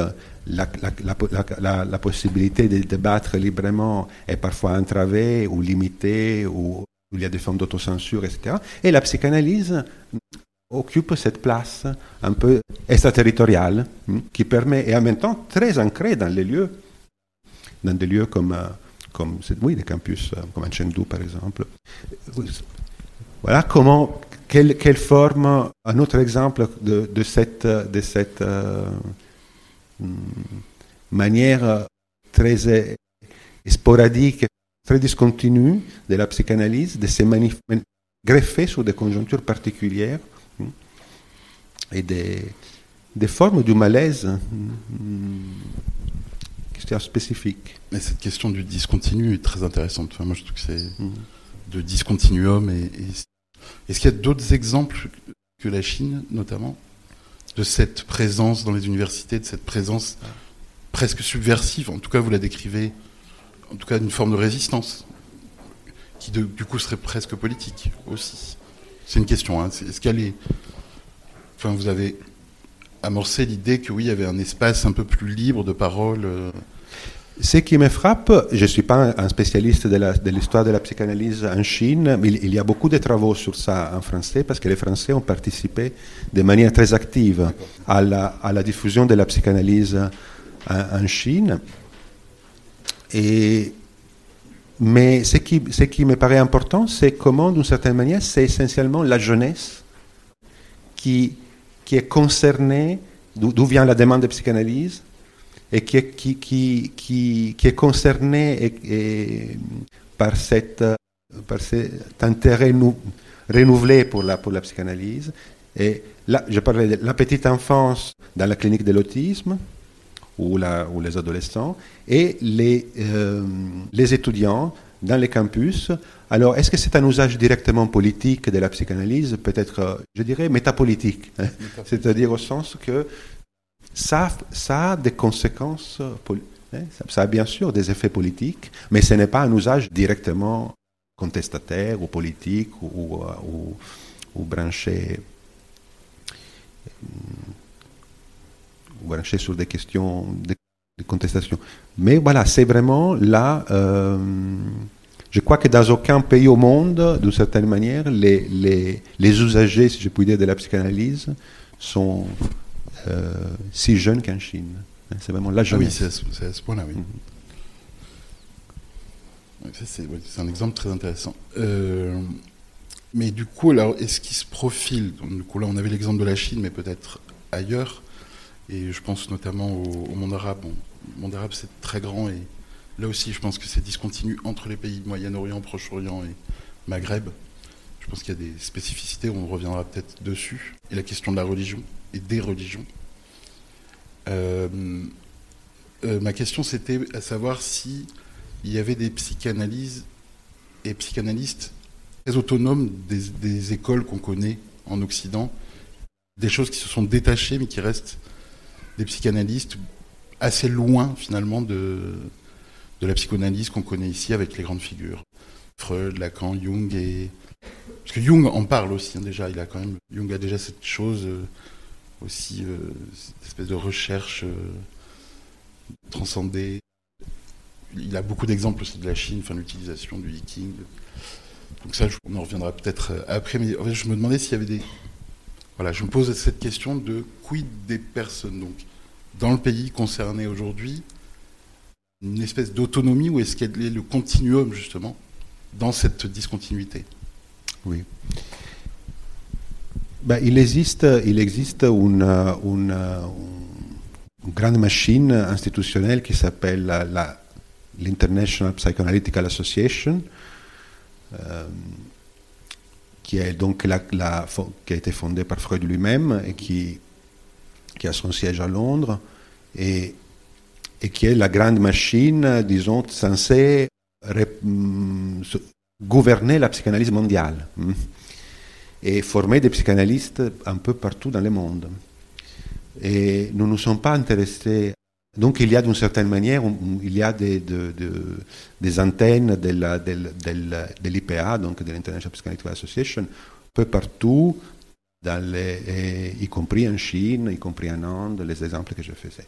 la, possibilité de débattre librement est parfois entravée ou limitée, ou, il y a des formes d'autocensure, etc. Et la psychanalyse occupe cette place un peu extraterritoriale, hmm, qui permet, et en même temps très ancrée dans les lieux, dans des lieux comme... Euh, comme oui, des campus euh, comme Chengdu par exemple. Voilà comment, quelle, quelle forme, un autre exemple de, de cette, de cette euh, hmm, manière très sporadique, très discontinue de la psychanalyse, de se greffer sur des conjonctures particulières et des, des formes du malaise. Hmm, spécifique. Mais cette question du discontinu est très intéressante. moi, je trouve que c'est mm. de discontinuum. Et, Est-ce qu'il y a d'autres exemples que la Chine, notamment, de cette présence dans les universités, de cette présence presque subversive? En tout cas, vous la décrivez, en tout cas, d'une forme de résistance qui de- du coup serait presque politique aussi C'est une question. Hein. Est-ce qu'elle est. Enfin, vous avez amorcé l'idée que oui, il y avait un espace un peu plus libre de parole. euh, Ce qui me frappe, je ne suis pas un spécialiste de l'histoire de, la psychanalyse en Chine, mais il, y a beaucoup de travaux sur ça en français parce que les Français ont participé de manière très active à la, diffusion de la psychanalyse en, Chine. Et, mais ce qui me paraît important, c'est comment, d'une certaine manière, c'est essentiellement la jeunesse qui, qui est concernée, d'où vient la demande de psychanalyse, et qui est, qui, qui, qui, qui est concerné par, cette, par cet intérêt nou- renouvelé pour la, pour la psychanalyse. Et là, je parlais de la petite enfance dans la clinique de l'autisme, ou, la, ou les adolescents, et les, euh, les étudiants dans les campus. Alors, est-ce que c'est un usage directement politique de la psychanalyse? Peut-être, euh, je dirais, métapolitique. hein. C'est-à-dire au sens que ça, ça a des conséquences, hein, ça, a bien sûr des effets politiques, mais ce n'est pas un usage directement contestataire ou politique ou, ou, euh, ou- ou branché, sur des questions de, de contestation. Mais voilà, c'est vraiment là. euh, je crois que dans aucun pays au monde, d'une certaine manière, les, les, les usagers, si je puis dire, de la psychanalyse sont euh, si jeunes qu'en Chine. Hein, C'est vraiment la Ah oui, jeunesse. c'est à ce, point-là, oui. Mhm. Ça, c'est un exemple très intéressant. Euh, mais du coup, alors, est-ce qu'il se profile Donc, Du coup, là, on avait l'exemple de la Chine, mais peut-être ailleurs. Et je pense notamment au, au monde arabe. Bon, le monde arabe, c'est très grand. Et là aussi, je pense que c'est discontinu entre les pays Moyen-Orient, Proche-Orient et Maghreb. Je pense qu'il y a des spécificités, on reviendra peut-être dessus. Et la question de la religion et des religions. Euh, euh, ma question, c'était à savoir si il y avait des psychanalyses et psychanalystes très autonomes des écoles qu'on connaît en Occident, des choses qui se sont détachées mais qui restent des psychanalystes assez loin finalement de, de la psychanalyse qu'on connaît ici avec les grandes figures. Freud, Lacan, Jung et... Parce que Jung en parle aussi hein, déjà, il a quand même... Jung a déjà cette chose euh, aussi, euh, cette espèce de recherche euh, transcendée. Il a beaucoup d'exemples aussi de la Chine, enfin l'utilisation du Yiking. Donc ça, on en reviendra peut-être après, mais en fait, je me demandais s'il y avait des... Voilà, je me pose cette question de quid des personnes, donc dans le pays concerné aujourd'hui, une espèce d'autonomie ou est-ce y a le continuum justement dans cette discontinuité? Oui. Ben, il existe, il existe une, grande machine institutionnelle qui s'appelle l'International Psychoanalytical Association, euh, qui, est donc la- qui a été fondée par Freud lui-même et qui, qui a son siège à Londres et, qui est la grande machine, disons, censée se- gouverner la psychanalyse mondiale hum, et former des psychanalystes un peu partout dans le monde. Et nous ne nous sommes pas intéressés. Donc il y a d'une certaine manière, il y a des, de- de- des antennes de l'IPA, donc de l'International Psychoanalytical Association, un peu partout, et- y compris en Chine, y compris en Inde, les exemples que je faisais.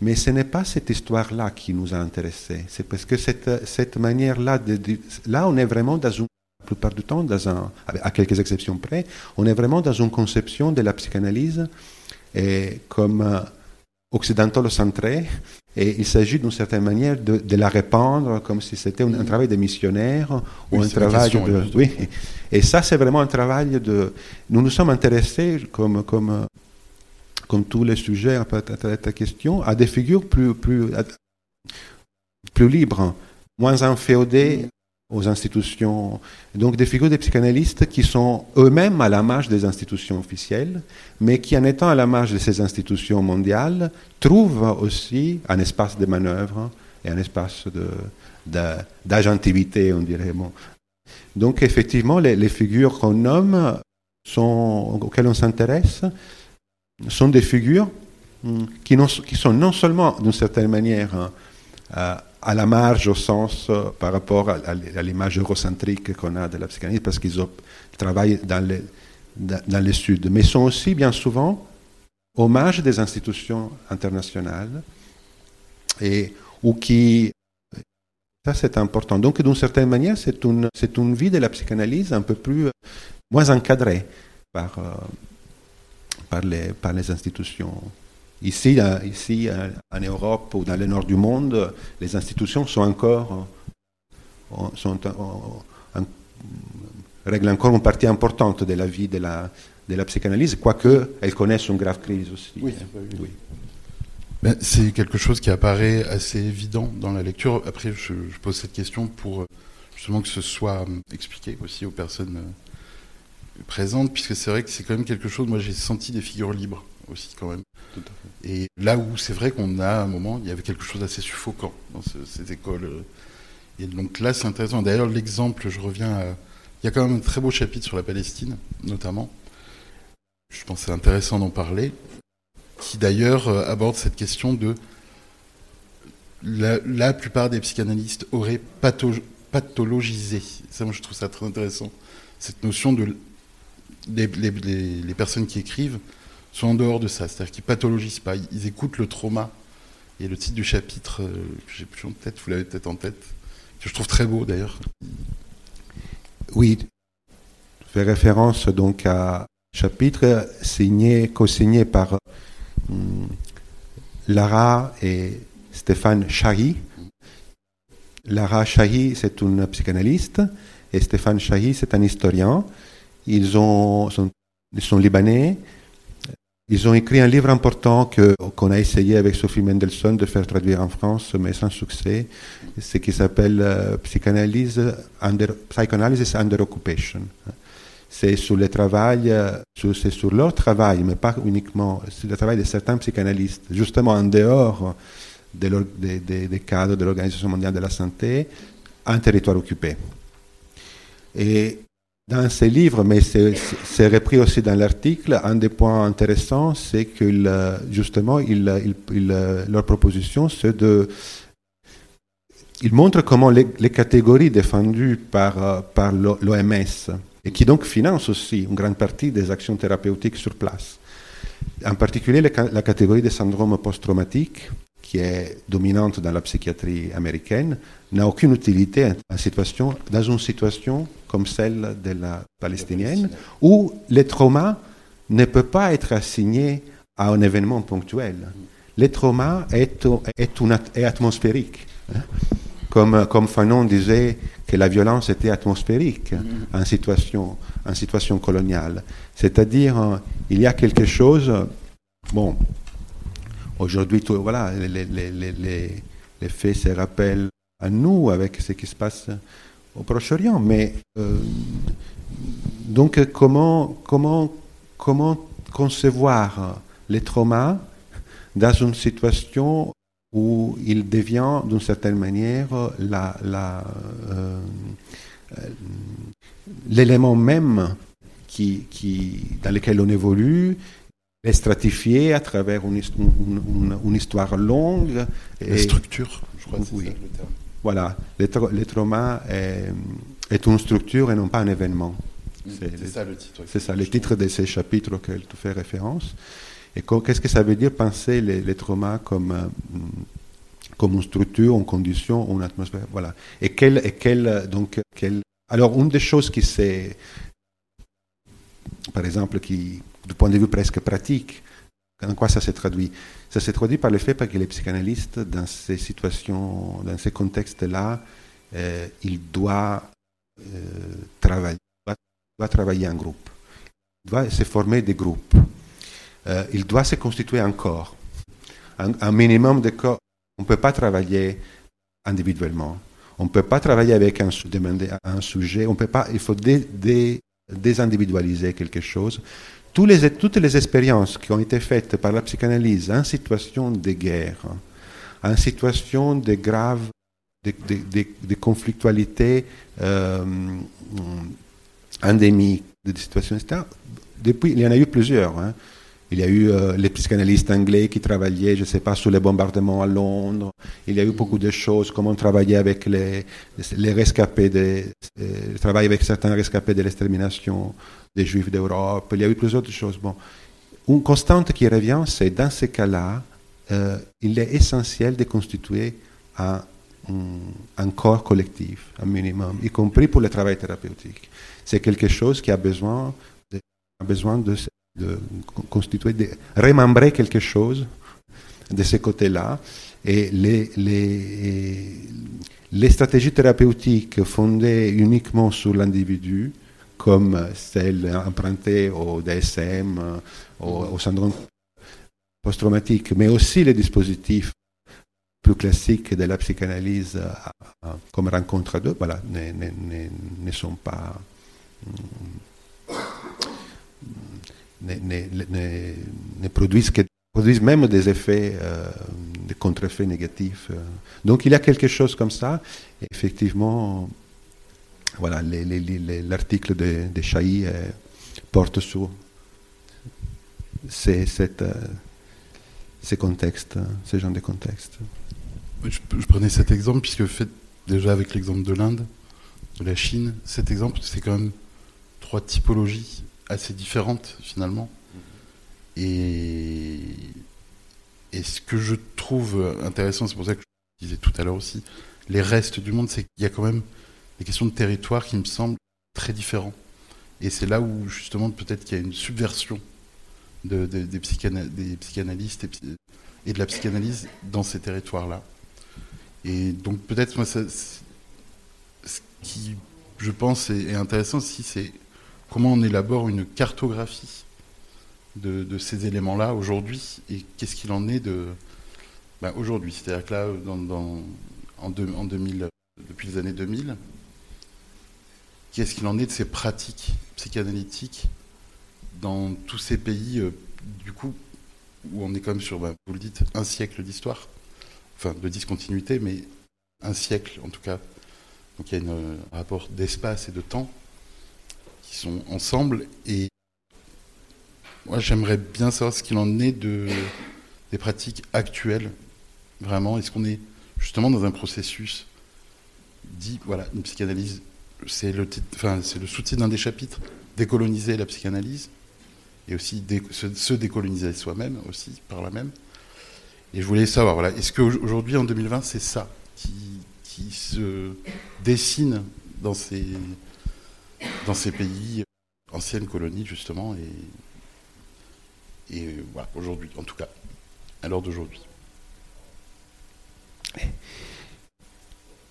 Mais ce n'est pas cette histoire-là qui nous a intéressés. C'est parce que cette, cette manière-là, là, on est vraiment dans une, la plupart du temps, à quelques exceptions près, on est vraiment dans une conception de la psychanalyse et comme occidentalo-centrée. Et il s'agit d'une certaine manière de, de la répandre comme si c'était un, un travail de missionnaire ou un travail question, de. Oui. Et ça, c'est vraiment un travail de. Nous nous sommes intéressés, comme, comme, comme tous les sujets à ta, question, à des figures plus, plus, à- plus libres, moins inféodées aux institutions. Donc des figures des psychanalystes qui sont eux-mêmes à la marge des institutions officielles, mais qui, en étant à la marge de ces institutions mondiales, trouvent aussi un espace de manœuvre et un espace de, de- d'agentivité, on dirait. Bon. Donc effectivement, les, figures qu'on nomme, auxquelles on s'intéresse, sont des figures hum, qui sont non seulement d'une certaine manière hein, euh, à la marge au sens euh, par rapport à, l'image eurocentrique qu'on a de la psychanalyse, parce qu'ils travaillent dans le, dans, le Sud. Mais sont aussi bien souvent hommage des institutions internationales et, ou qui ça, c'est important. Donc, d'une certaine manière, c'est une, c'est une vie de la psychanalyse un peu plus, euh, moins encadrée par, euh, par, les, par les institutions. Ici, ici, en Europe ou dans le nord du monde, les institutions sont encore, euh, règlent encore une partie importante de la vie de la, de la psychanalyse, quoique elles connaissent une grave crise aussi. Oui, oui. Ben, c'est quelque chose qui apparaît assez évident dans la lecture. Après, je, pose cette question pour euh, justement que ce soit euh, expliqué aussi aux personnes euh, présentes, puisque c'est vrai que c'est quand même quelque chose, moi j'ai senti des figures libres aussi quand même. Et là où c'est vrai qu'on a un moment, il y avait quelque chose d'assez suffocant dans ces écoles. Et donc là, c'est intéressant. D'ailleurs, l'exemple, je reviens à... Il y a quand même un très beau chapitre sur la Palestine, notamment. Je pense que c'est intéressant d'en parler qui d'ailleurs euh, aborde cette question de la, plupart des psychanalystes auraient pathologisé. Ça, moi, je trouve ça très intéressant. Cette notion de les, personnes qui écrivent sont en dehors de ça, c'est-à-dire qu'ils pathologisent pas, ils, écoutent le trauma. Et le titre du chapitre, euh, que j'ai plus en tête, vous l'avez peut-être en tête, que je trouve très beau d'ailleurs. Oui, je fais référence donc à un chapitre signé, co-signé par Mm. Lara et Stéphane Chahi. Lara Chahi, c'est une psychanalyste et Stéphane Chahi, c'est un historien. Ils, ont, ils sont libanais. Ils ont écrit un livre important que, qu'on a essayé avec Sophie Mendelssohn de faire traduire en France, mais sans succès. Ce qui s'appelle euh, Psychanalyse under, Psychoanalysis Under Occupation c'est sur le travail, euh, c'est sur leur travail, mais pas uniquement sur le travail de certains psychanalystes, justement en dehors des cadres de l'Organisation mondiale de la santé, un territoire occupé. Dans ces livres, mais c'est repris aussi dans l'article, un des points intéressants, c'est que justement, leur proposition, c'est de... Ils montrent comment les, catégories défendues par, par l'OMS, et qui donc finance aussi une grande partie des actions thérapeutiques sur place. En particulier la catégorie des syndromes post-traumatiques, qui est dominante dans la psychiatrie américaine, n'a aucune utilité en situation, dans une situation comme celle de la palestinienne, où le trauma ne peut pas être assigné à un événement ponctuel. Le trauma est, atmosphérique. Hein. Comme, Fanon disait, que la violence était atmosphérique en situation, coloniale. C'est-à-dire, euh, il y a quelque chose, bon, aujourd'hui, voilà, les, les, les, les, faits se rappellent à nous avec ce qui se passe au Proche-Orient, mais euh, donc comment, comment, comment concevoir les traumas dans une situation où il devient d'une certaine manière la, euh, l'élément même qui, qui, dans lequel on évolue, est stratifié à travers une, une, histoire longue. La structure, je crois que c'est oui. le terme. Voilà, le, trauma est, est, une structure et non pas un événement. C'est ça le titre. C'est ça, le titre de ces chapitres auxquels tu fais référence. Et qu'est-ce que ça veut dire penser les, traumas comme, euh, comme une structure, une condition, une atmosphère? Voilà. Et quelle, et quelle, donc, quelle... Alors, une des choses qui c'est, par exemple, qui, du point de vue presque pratique, en quoi ça se traduit? Ça se traduit par le fait que les psychanalystes, dans ces situations, dans ces contextes-là, euh, il doit euh, travailler, doit, travailler en groupe. Il doit se former des groupes. Euh, il doit se constituer un corps, un, minimum de corps. On ne peut pas travailler individuellement. On ne peut pas travailler avec un, sujet. On peut pas, il faut désindividualiser quelque chose. les, toutes les expériences qui ont été faites par la psychanalyse en situation de guerre, en situation de grave, de, de, de, conflictualité euh, endémique, de situations, etc., depuis, il y en a eu plusieurs. Hein. Il y a eu euh, les psychanalystes anglais qui travaillaient, je ne sais pas, sur les bombardements à Londres. Il y a eu beaucoup de choses, comment travailler avec les, les rescapés, de, euh, travailler avec certains rescapés de l'extermination des Juifs d'Europe. Il y a eu plusieurs choses. Bon. Une constante qui revient, c'est dans ces cas-là, euh, il est essentiel de constituer un, un, corps collectif, un minimum, y compris pour le travail thérapeutique. C'est quelque chose qui a besoin a besoin de de constituer, de remembrer quelque chose de ce côté-là. Et les, stratégies thérapeutiques fondées uniquement sur l'individu, comme celles empruntées au DSM, au, syndrome post-traumatique, mais aussi les dispositifs plus classiques de la psychanalyse comme rencontre à deux, voilà, ne, sont pas ne, produisent, que, produisent, même des effets, euh, des contre-effets négatifs. Euh. Donc il y a quelque chose comme ça. Effectivement, voilà, l'article de, de Chahi euh, porte sur ces, ces contextes, ce genre de contexte. Je, je prenais cet exemple puisque fait déjà avec l'exemple de l'Inde, de la Chine, cet exemple, c'est quand même trois typologies assez différentes finalement. Et, et ce que je trouve intéressant, c'est pour ça que je disais tout à l'heure aussi, les restes du monde, c'est qu'il y a quand même des questions de territoire qui me semblent très différents. Et c'est là où justement peut-être qu'il y a une subversion de, des, des, psychanalystes et, de la psychanalyse dans ces territoires-là. Et donc peut-être moi, ce qui, je pense, est, est intéressant aussi, c'est comment on élabore une cartographie de, ces éléments-là aujourd'hui et qu'est-ce qu'il en est de bah, aujourd'hui. C'est-à-dire que là, en, 2000, depuis les années 2000, qu'est-ce qu'il en est de ces pratiques psychanalytiques dans tous ces pays, euh, du coup, où on est même sur, bah, vous le dites, un siècle d'histoire, enfin de discontinuité, mais un siècle en tout cas. Donc il y a un rapport d'espace et de temps qui sont ensemble. Et moi, j'aimerais bien savoir ce qu'il en est de, des pratiques actuelles, vraiment. Est-ce qu'on est justement dans un processus dit, voilà, une psychanalyse, c'est le, enfin, c'est le sous-titre d'un des chapitres, décoloniser la psychanalyse, et aussi se, décoloniser soi-même aussi, par la même. Et je voulais savoir, voilà, est-ce qu'aujourd'hui, en 2020, c'est ça qui, qui se dessine dans ces dans ces pays, anciennes colonies justement, et, et voilà, aujourd'hui, en tout cas, à l'heure d'aujourd'hui.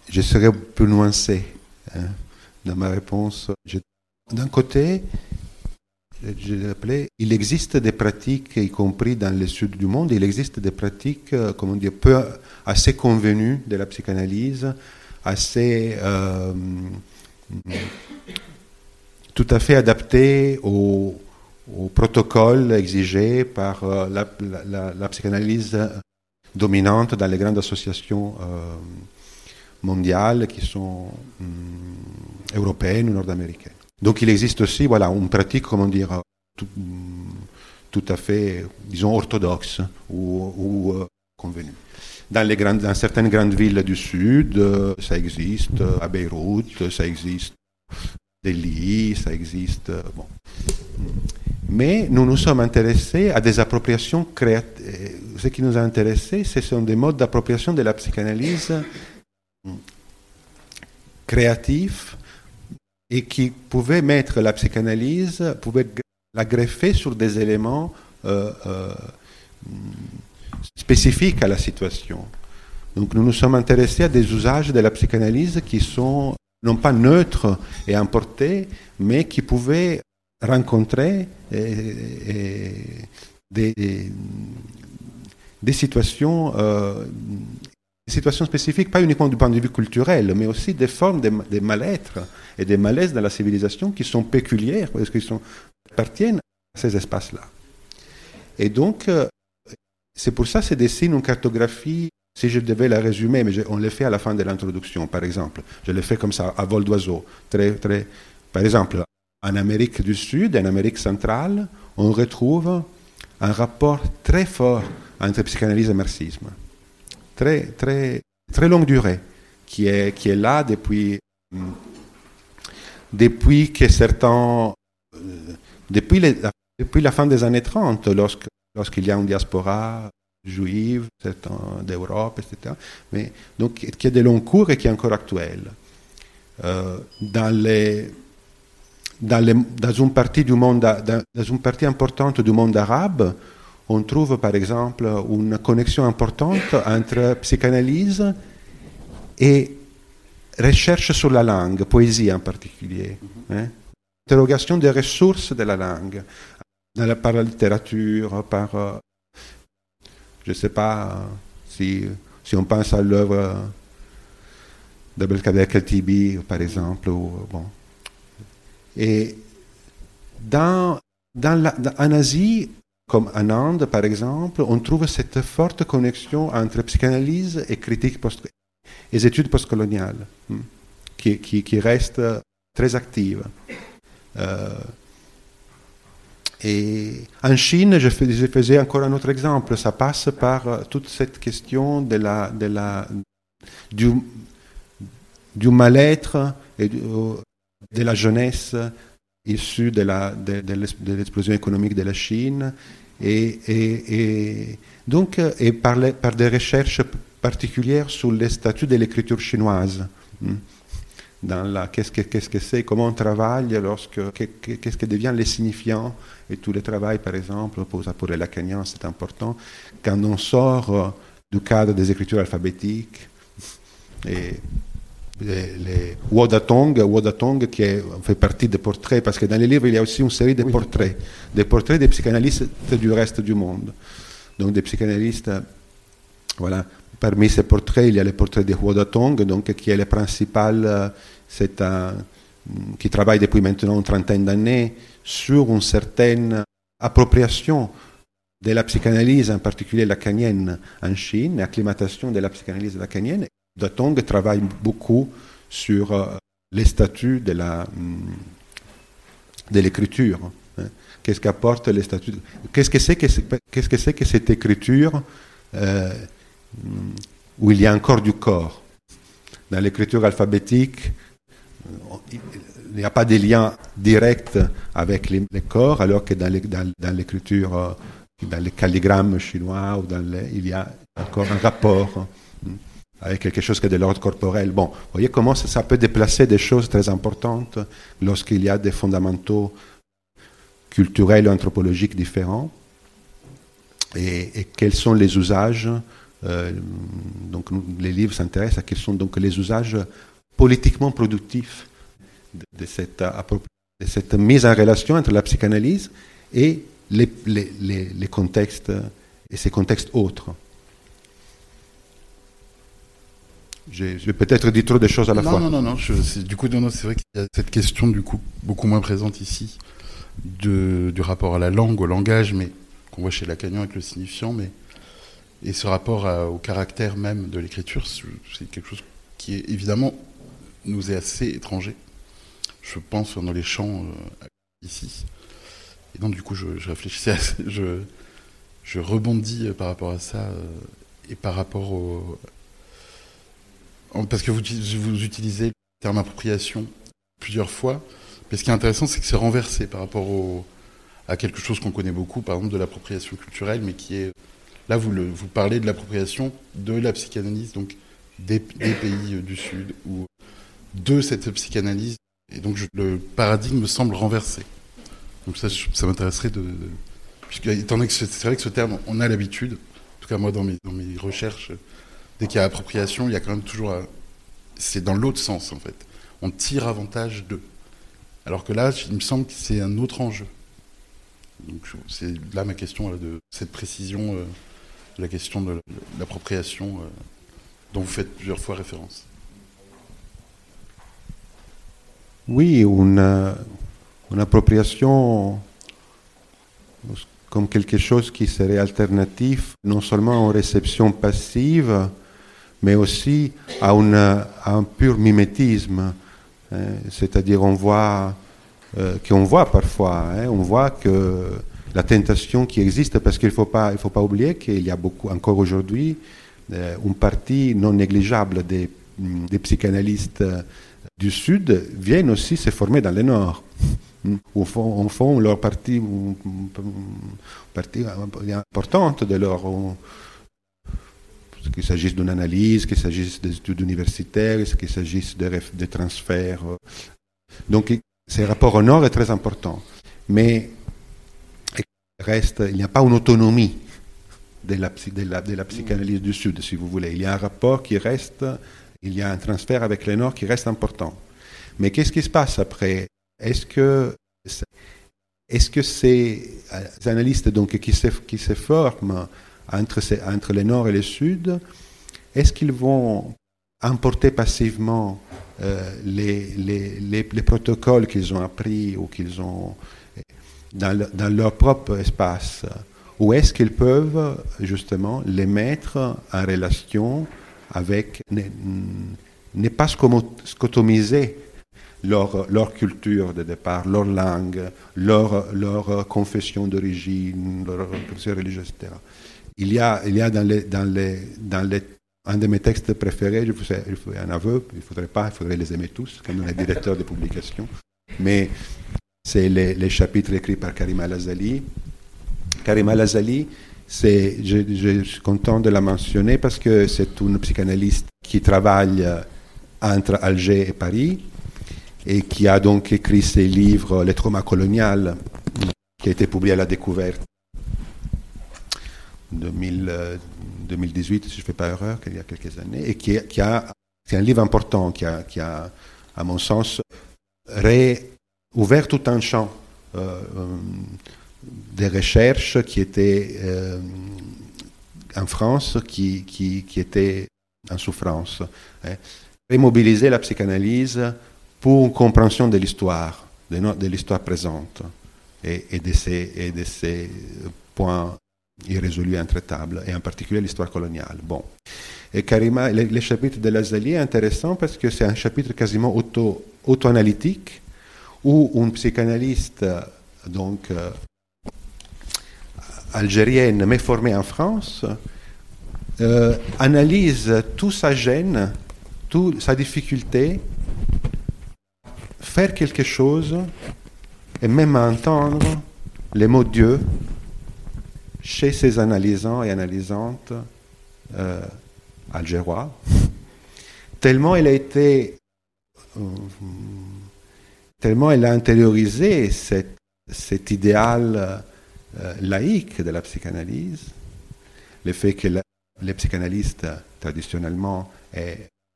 Je serais peu nuancé hein, dans ma réponse. D'un côté, je appelé, il existe des pratiques, y compris dans le sud du monde, il existe des pratiques, euh, comment dire, peu, assez convenues de la psychanalyse, assez euh, tout à fait adapté au, protocole exigé par euh, la, psychanalyse dominante dans les grandes associations euh, mondiales qui sont hum, européennes ou nord-américaines. Donc il existe aussi voilà, une pratique, comment dire, tout, à fait, disons, orthodoxe ou, euh, convenue. Dans certaines grandes villes du Sud, ça existe, à Beyrouth, ça existe des lits, ça existe. Euh, bon. Mais nous nous sommes intéressés à des appropriations créatives. Euh, ce qui nous a intéressés, ce sont des modes d'appropriation de la psychanalyse créatifs et qui pouvaient mettre la psychanalyse, pouvaient la greffer sur des éléments euh, spécifiques à la situation. Donc nous nous sommes intéressés à des usages de la psychanalyse qui sont non pas neutres et importés, mais qui pouvaient rencontrer des, des, situations, euh, situations spécifiques, pas uniquement du point de vue culturel, mais aussi des formes de, mal-être et des malaises dans la civilisation qui sont péculières, parce qu'ils appartiennent à ces espaces-là. Et donc, euh, c'est pour ça que se dessine une cartographie si je devais la résumer, mais on le fait à la fin de l'introduction, par exemple. Je le fais comme ça, à vol d'oiseau. Très, très... Par exemple, en Amérique du Sud, en Amérique centrale, on retrouve un rapport très fort entre psychanalyse et marxisme, très, très, très longue durée, qui est, qui est là depuis, depuis que certains, euh, depuis, depuis la fin des années 30, lorsque, lorsqu'il y a une diaspora juive d'Europe, etc. Mais, donc, qui est de long cours et qui est encore actuel. Euh, dans les dans, une partie du monde, dans, une partie importante du monde arabe, on trouve par exemple une connexion importante entre psychanalyse et recherche sur la langue, poésie en particulier. Hein. Interrogation des ressources de la langue, par la littérature, par, euh, je ne sais pas si, si on pense à l'œuvre d'Abdelkader Katibi, par exemple, bon, et dans, dans en Asie, comme en Inde par exemple, on trouve cette forte connexion entre psychanalyse et critique post et études postcoloniales, hmm, qui, qui, qui, reste très active. Euh, et en Chine, je, faisais encore un autre exemple, ça passe par toute cette question de la, de la, du, du mal-être et du, de la jeunesse issue de, l'explosion économique de la Chine. Et, donc et par, par, des recherches particulières sur les statuts de l'écriture chinoise. Dans la, qu'est-ce que, qu'est-ce que c'est, comment on travaille, lorsque, qu'est-ce que devient les signifiants, et tout le travail, par exemple, pour, pour les lacaniens, c'est important, quand on sort euh, du cadre des écritures alphabétiques, et les, les Wodatong, Wodatong qui fait partie des portraits, parce que dans les livres, il y a aussi une série de portraits, des portraits des psychanalystes du reste du monde. Donc des psychanalystes, voilà. Parmi ces portraits, il y a le portrait de Wodatong, donc, qui est le principal, c'est un, qui travaille depuis maintenant une trentaine d'années sur une certaine appropriation de la psychanalyse, en particulier lacanienne en Chine, acclimatation de la psychanalyse lacanienne, Datong travaille beaucoup sur euh, les statuts de la de l'écriture. Hein. Qu'est-ce qu'apporte les statuts Qu'est-ce que c'est que, cette écriture euh, où il y a encore du corps Dans l'écriture alphabétique, il n'y a pas de lien direct avec les, corps, alors que dans, l'écriture, euh, dans les calligrammes chinois, ou dans il y a encore un rapport avec quelque chose qui est de l'ordre corporel. Bon, vous voyez comment ça, peut déplacer des choses très importantes lorsqu'il y a des fondamentaux culturels ou anthropologiques différents. Et, quels sont les usages euh, Donc les livres s'intéressent à quels sont donc les usages politiquement productifs de, cette, de cette, mise en relation entre la psychanalyse et les, les, les contextes et ces contextes autres. J'ai peut-être dit trop de choses à la fois. Non, non, non. du coup, c'est vrai qu'il y a cette question du coup beaucoup moins présente ici de, du rapport à la langue, au langage, mais qu'on voit chez Lacan avec le signifiant, mais et ce rapport au caractère même de l'écriture, c'est quelque chose qui évidemment nous est assez étranger. Je pense dans les champs euh, ici. Et donc du coup, je, réfléchissais, [laughs] je, je rebondis par rapport à ça euh, et par rapport au parce que vous, vous utilisez le terme appropriation plusieurs fois. Mais ce qui est intéressant, c'est que c'est renversé par rapport au, à quelque chose qu'on connaît beaucoup, par exemple de l'appropriation culturelle, mais qui est... Là, vous, le, parlez de l'appropriation de la psychanalyse, donc des, pays du Sud, ou de cette psychanalyse. Et donc le paradigme me semble renversé. Donc ça, ça m'intéresserait de... puisque, étant donné que c'est vrai que ce terme, on a l'habitude, en tout cas moi dans mes, dans mes recherches, dès qu'il y a appropriation, il y a quand même toujours. C'est dans l'autre sens, en fait. On tire avantage d'eux. Alors que là, il me semble que c'est un autre enjeu. Donc, c'est là ma question de cette précision euh, la question de l'appropriation euh, dont vous faites plusieurs fois référence. Oui, une, une appropriation comme quelque chose qui serait alternatif non seulement aux réceptions passives, mais aussi à, un pur mimétisme. Hein. C'est-à-dire on voit euh, qu'on voit parfois, hein, on voit que la tentation qui existe, parce qu'il ne faut pas, faut pas oublier qu'il y a beaucoup, encore aujourd'hui, euh, une partie non négligeable des, des psychanalystes euh, du Sud viennent aussi se former dans le Nord. Fond, au fond leur partie, une partie importante de leur qu'il s'agisse d'une analyse, qu'il s'agisse d'études universitaires, qu'il s'agisse de, de transferts. Donc, ce rapport au Nord est très important. Mais reste, il n'y a pas une autonomie de la, de, la, psychanalyse du Sud, si vous voulez. Il y a un rapport qui reste, il y a un transfert avec le Nord qui reste important. Mais qu'est-ce qui se passe après? Est-ce que, est-ce que ces analystes donc, qui, se, qui se forment entre, entre le Nord et le Sud, est-ce qu'ils vont importer passivement euh, les, les, les, protocoles qu'ils ont appris ou qu'ils ont dans, leur propre espace Ou est-ce qu'ils peuvent justement les mettre en relation avec, ne, pas scotomiser leur, culture de départ, leur langue, leur, confession d'origine, leur confession religieuse, etc. Il y a, il y a dans, les, dans, les, dans les un de mes textes préférés, je fais, un aveu, il ne faudrait pas, il faudrait les aimer tous, comme est directeur de publication, mais c'est les, chapitres écrits par Karima Lazali. Karima Lazali, je, suis content de la mentionner parce que c'est une psychanalyste qui travaille entre Alger et Paris et qui a donc écrit ses livres Les traumas coloniales, qui a été publié à la découverte 2000, 2018, si je ne fais pas erreur, qu'il y a quelques années, et qui, qui a, c'est un livre important qui a, qui a, à mon sens, réouvert tout un champ euh, euh, des recherches qui étaient euh, en France, qui, qui, qui, étaient en souffrance. Hein. Remobiliser la psychanalyse pour une compréhension de l'histoire, de, l'histoire présente et, et, de ces, et de ces points irrésolu intraitables, et en particulier l'histoire coloniale. Bon. Et Karima, le, chapitre de l'Azalie est intéressant parce que c'est un chapitre quasiment auto, auto-analytique où une psychanalyste donc, euh, algérienne mais formée en France euh, analyse toute sa gêne, toute sa difficulté, faire quelque chose et même entendre les mots de Dieu chez ces analysants et analysantes euh, algérois, tellement elle a été, euh, tellement elle a intériorisé cet, idéal euh, laïque de la psychanalyse, le fait que les psychanalystes traditionnellement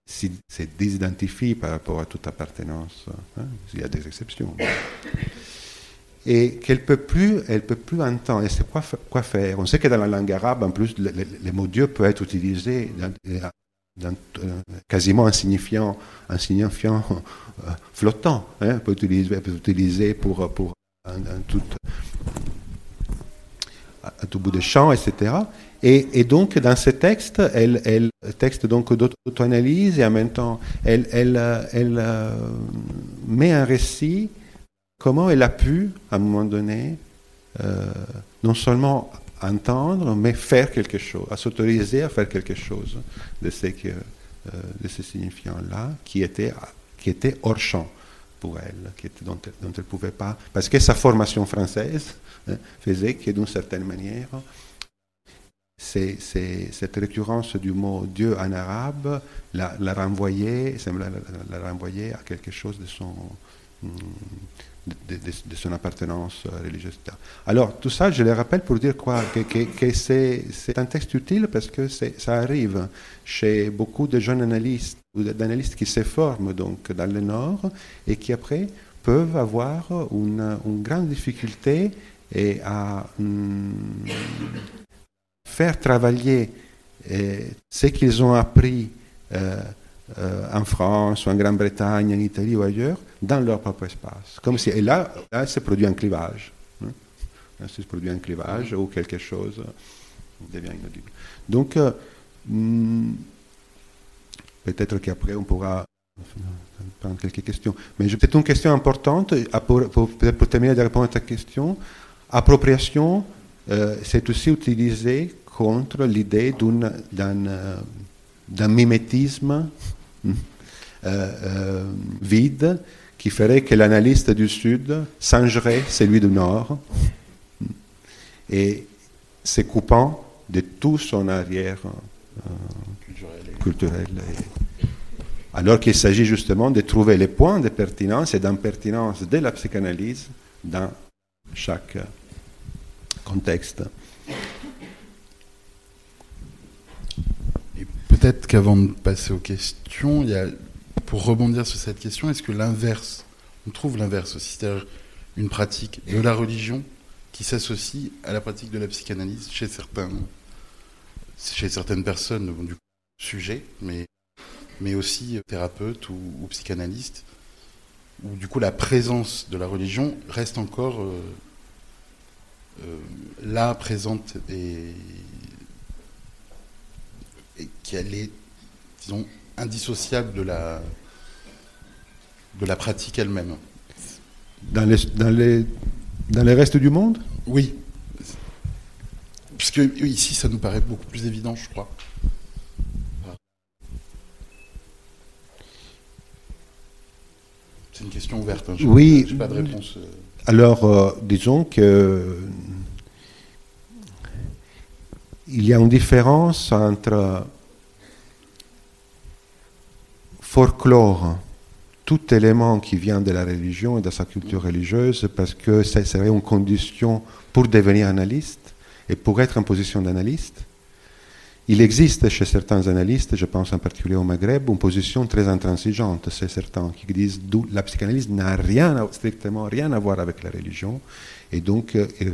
se désidentifient par rapport à toute appartenance. Hein, il y a des exceptions et qu'elle peut plus, peut plus entendre. Et c'est quoi, faire On sait que dans la langue arabe, en plus, le, mot Dieu peut être utilisé dans, euh, quasiment insignifiant, insignifiant euh, flottant. Hein, peut utiliser, peut utiliser pour, pour un, tout, bout de champ, etc. Et, donc, dans ce texte, elle, texte donc d'auto-analyse et en même temps, elle, elle, euh, met un récit comment elle a pu, à un moment donné, euh, non seulement entendre, mais faire quelque chose, à s'autoriser à faire quelque chose de ces, euh, ces signifiants-là qui étaient, qui était hors champ pour elle, qui dont, elle, ne pouvait pas, parce que sa formation française hein, faisait que d'une certaine manière, cette récurrence du mot Dieu en arabe la, renvoyait, la, renvoyait à quelque chose de son, hmm, de, son appartenance euh, religieuse. Alors, tout ça, je le rappelle pour dire quoi Que, c'est, un texte utile parce que ça arrive chez beaucoup de jeunes analystes ou d'analystes qui se forment donc dans le Nord et qui après peuvent avoir une, grande difficulté à hum, faire travailler euh, ce qu'ils ont appris euh, euh, en France ou en Grande-Bretagne, en Italie ou ailleurs, dans leur propre espace. Comme si, et là, là se produit un clivage. Hein. Là, se produit un clivage ou quelque chose devient inaudible. Donc, euh, hmm, peut-être qu'après on pourra prendre quelques questions. Mais c'est une question importante, pour terminer de répondre à ta question. appropriation, euh, c'est aussi utilisé contre l'idée d'un mimétisme hmm, vide qui ferait que l'analyste du Sud singerait celui du Nord et se coupant de tout son arrière culturel. alors qu'il s'agit justement de trouver les points de pertinence et d'impertinence de la psychanalyse dans chaque contexte. Et peut-être qu'avant de passer aux questions, il y a, pour rebondir sur cette question, est-ce que l'inverse, on trouve l'inverse aussi, c'est-à-dire une pratique de la religion qui s'associe à la pratique de la psychanalyse chez certains, chez certaines personnes du sujet, mais, mais aussi thérapeutes ou, psychanalystes, où du coup la présence de la religion reste encore euh, euh, là présente et qu'elle est, disons, indissociable de la, de la pratique elle-même. Dans les, dans, les, dans les restes du monde? Oui. Puisque ici, ça nous paraît beaucoup plus évident, je crois. C'est une question ouverte. Hein. Oui. pas de réponse. Euh. Alors, euh, disons que il y a une différence entre folklore, tout élément qui vient de la religion et de sa culture religieuse, parce que serait une condition pour devenir analyste et pour être en position d'analyste. Il existe chez certains analystes, je pense en particulier au Maghreb, une position très intransigeante, c'est certain, qui disent que la psychanalyse n'a rien, strictement rien à voir avec la religion, et donc euh, ils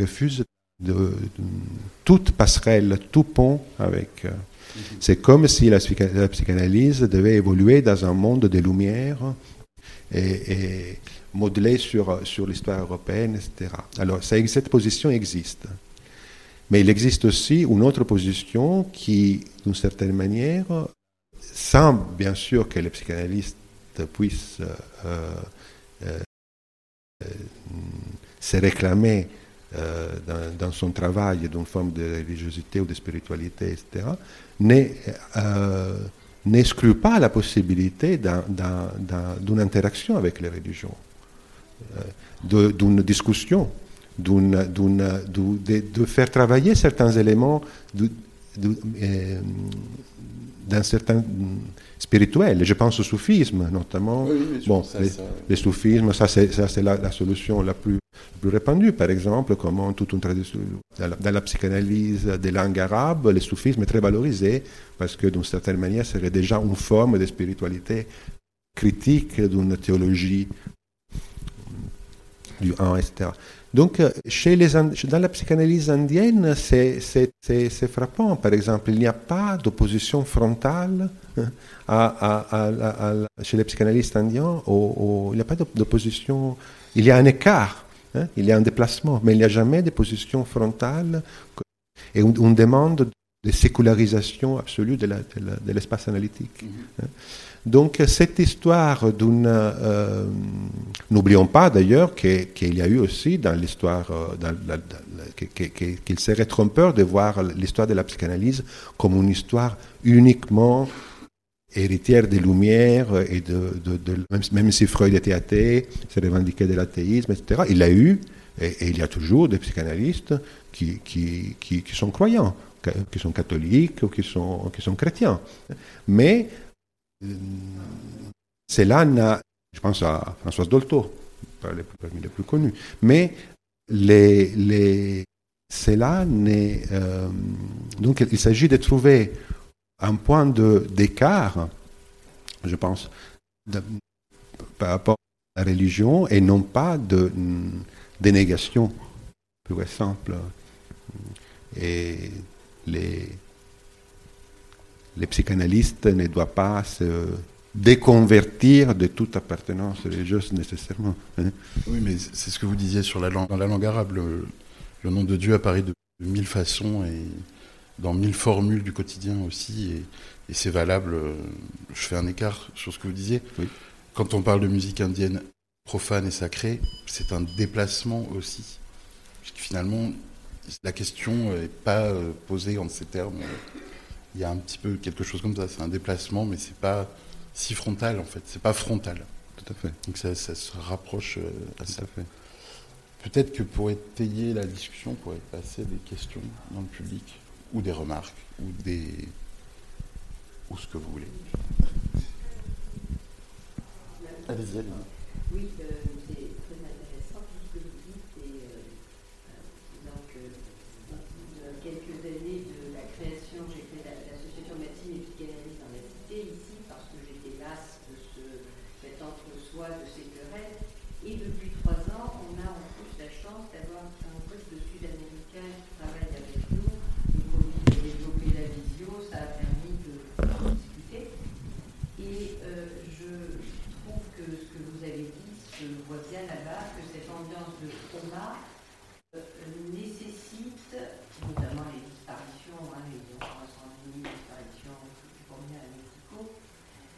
de, toute passerelle, tout pont avec. Euh, mhm. c'est comme si la, psychanalyse devait évoluer dans un monde de lumière et, et modelé sur, sur l'histoire européenne, etc. Alors cette position existe. Mais il existe aussi une autre position qui, d'une certaine manière, sans bien sûr que les psychanalystes puissent euh, euh, euh, se réclamer dans, son travail d'une forme de religiosité ou de spiritualité, etc., n'exclut pas la possibilité d'une interaction avec les religions, d'une discussion de, faire travailler certains éléments euh, d'un certain spirituel. Je pense au soufisme, notamment. bon, les, soufismes, ça c'est la, solution la plus, plus répandue. Par exemple, comment toute une tradition, dans la, psychanalyse des langues arabes, le soufisme est très valorisé parce que d'une certaine manière, serait déjà une forme de spiritualité critique d'une théologie du 1, etc. Donc, chez les, dans la psychanalyse indienne, c'est frappant. Par exemple, il n'y a pas d'opposition frontale hein, chez les psychanalystes indiens. il n'y a pas d'opposition. Il y a un écart, hein, il y a un déplacement, mais il n'y a jamais d'opposition frontale et une, demande de sécularisation absolue de l'espace analytique. Mm-hmm. Hein. Donc cette histoire d'une... Euh, n'oublions pas d'ailleurs qu'il y a eu aussi dans l'histoire, euh, qu'il serait trompeur de voir l'histoire de la psychanalyse comme une histoire uniquement héritière des Lumières, et de, même, si Freud était athée, se revendiquait de l'athéisme, etc. Il a eu, et, il y a toujours des psychanalystes qui, sont croyants, qui sont catholiques ou qui sont, chrétiens. Mais cela n'a, je pense à Françoise Dolto, parmi les plus connus, mais cela n'est. Euh, donc il s'agit de trouver un point d'écart, je pense, par rapport à la religion et non pas de dénégation pure et simple. Et les, psychanalystes ne doivent pas se déconvertir de toute appartenance religieuse nécessairement. Hein. Oui, mais c'est ce que vous disiez sur la langue, dans la langue arabe. Le, nom de Dieu apparaît de, mille façons et dans mille formules du quotidien aussi. Et, c'est valable. Euh, je fais un écart sur ce que vous disiez. Quand on parle de musique indienne profane et sacrée, c'est un déplacement aussi finalement, la question n'est pas euh, posée en ces termes. Il y a un petit peu quelque chose comme ça. C'est un déplacement, mais c'est pas si frontal en fait. C'est pas frontal. Tout à fait. Donc ça, ça se rapproche euh, à Tout ça. à fait. Peut-être que pour étayer la discussion, on pourrait passer des questions dans le public, ou des remarques, ou des. ou ce que vous voulez. Allez-y, allez-y. Oui, euh, c'est très intéressant tout ce que vous dites. Et, euh, euh, donc, euh, de quelques années de la création, j'ai créé la- l'association médecine et psychanalyse dans la cité, ici, parce que j'étais lasse de ce, cet entre-soi, de ces querelles. Et depuis trois ans, on a en plus la chance d'avoir un poste de sud-américain qui travaille avec nous. Le Covid a développé la visio, ça a permis de discuter. Et euh, je trouve que ce que vous avez dit se voit bien là-bas, que cette ambiance de trauma euh, nécessite, notamment les disparitions, hein, les 310 000 disparitions du premier à Mexico,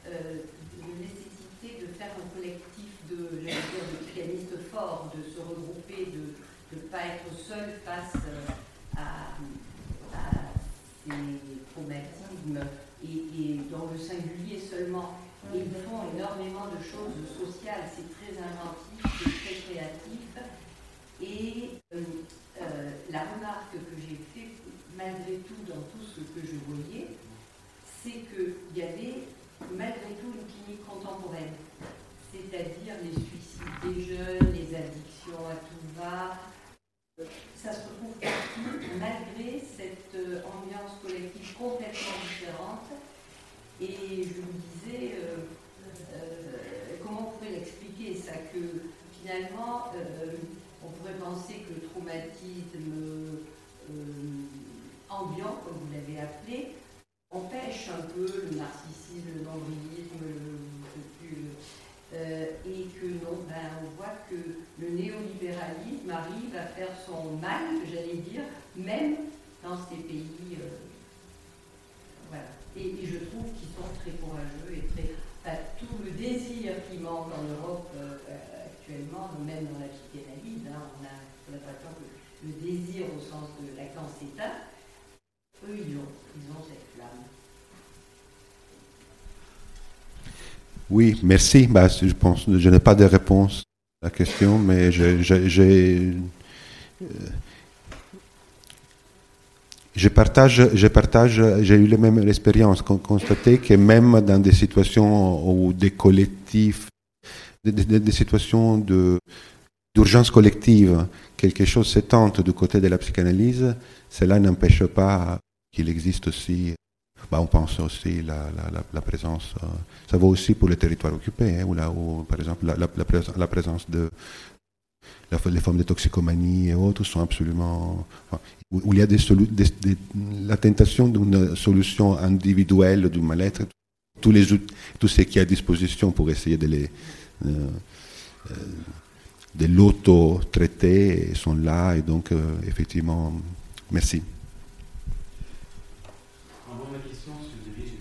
euh, de nécessité de faire un collectif de, j'allais dire, de pianistes forts, de se regrouper, de ne pas être seul face euh, à, à ces traumatismes et, et dans le singulier seulement. Et ils font énormément de choses sociales, c'est très inventif, c'est très créatif. Et euh, euh, la remarque que j'ai faite, malgré tout, dans tout ce que je voyais, c'est qu'il y avait malgré tout une clinique contemporaine, c'est-à-dire les suicides des jeunes, les addictions à tout va. Ça se retrouve partout, malgré cette euh, ambiance collective complètement différente. Et je me disais, euh, euh, comment on pourrait l'expliquer ça Que finalement, on pourrait penser que le traumatisme ambiant, comme vous l'avez appelé, empêche un peu le narcissisme, le- le- euh, et que non, ben, on voit que le néolibéralisme arrive à faire son mal, j'allais dire, même dans ces pays. euh, voilà. Et, je trouve qu'ils sont très courageux et très. tout le désir qui manque en Europe euh, actuellement, même dans la psychanalyse, hein, on a l'impression que le désir au sens de Lacan s'éteint. Eux, ils ont, ils ont cette flamme. Oui, merci. Bah, je pense, je n'ai pas de réponse à la question, mais j'ai, euh, je partage, je partage, j'ai eu la même expérience, con- constater que même dans des situations où des collectifs, des, situations d'urgence collective, quelque chose se tente du côté de la psychanalyse, cela n'empêche pas qu'il existe aussi bah, on pense aussi la, la, la, la présence, euh, ça vaut aussi pour les territoires occupés, hein, où, là, où, par exemple la, la, la, prés- la présence de les formes de toxicomanie et autres sont absolument, où, il y a des la tentation d'une solution individuelle du mal-être, tous les out- tout ce qui est à disposition pour essayer de les euh, euh, de l'auto-traiter sont là et donc euh, effectivement merci. En voyant la question se dirige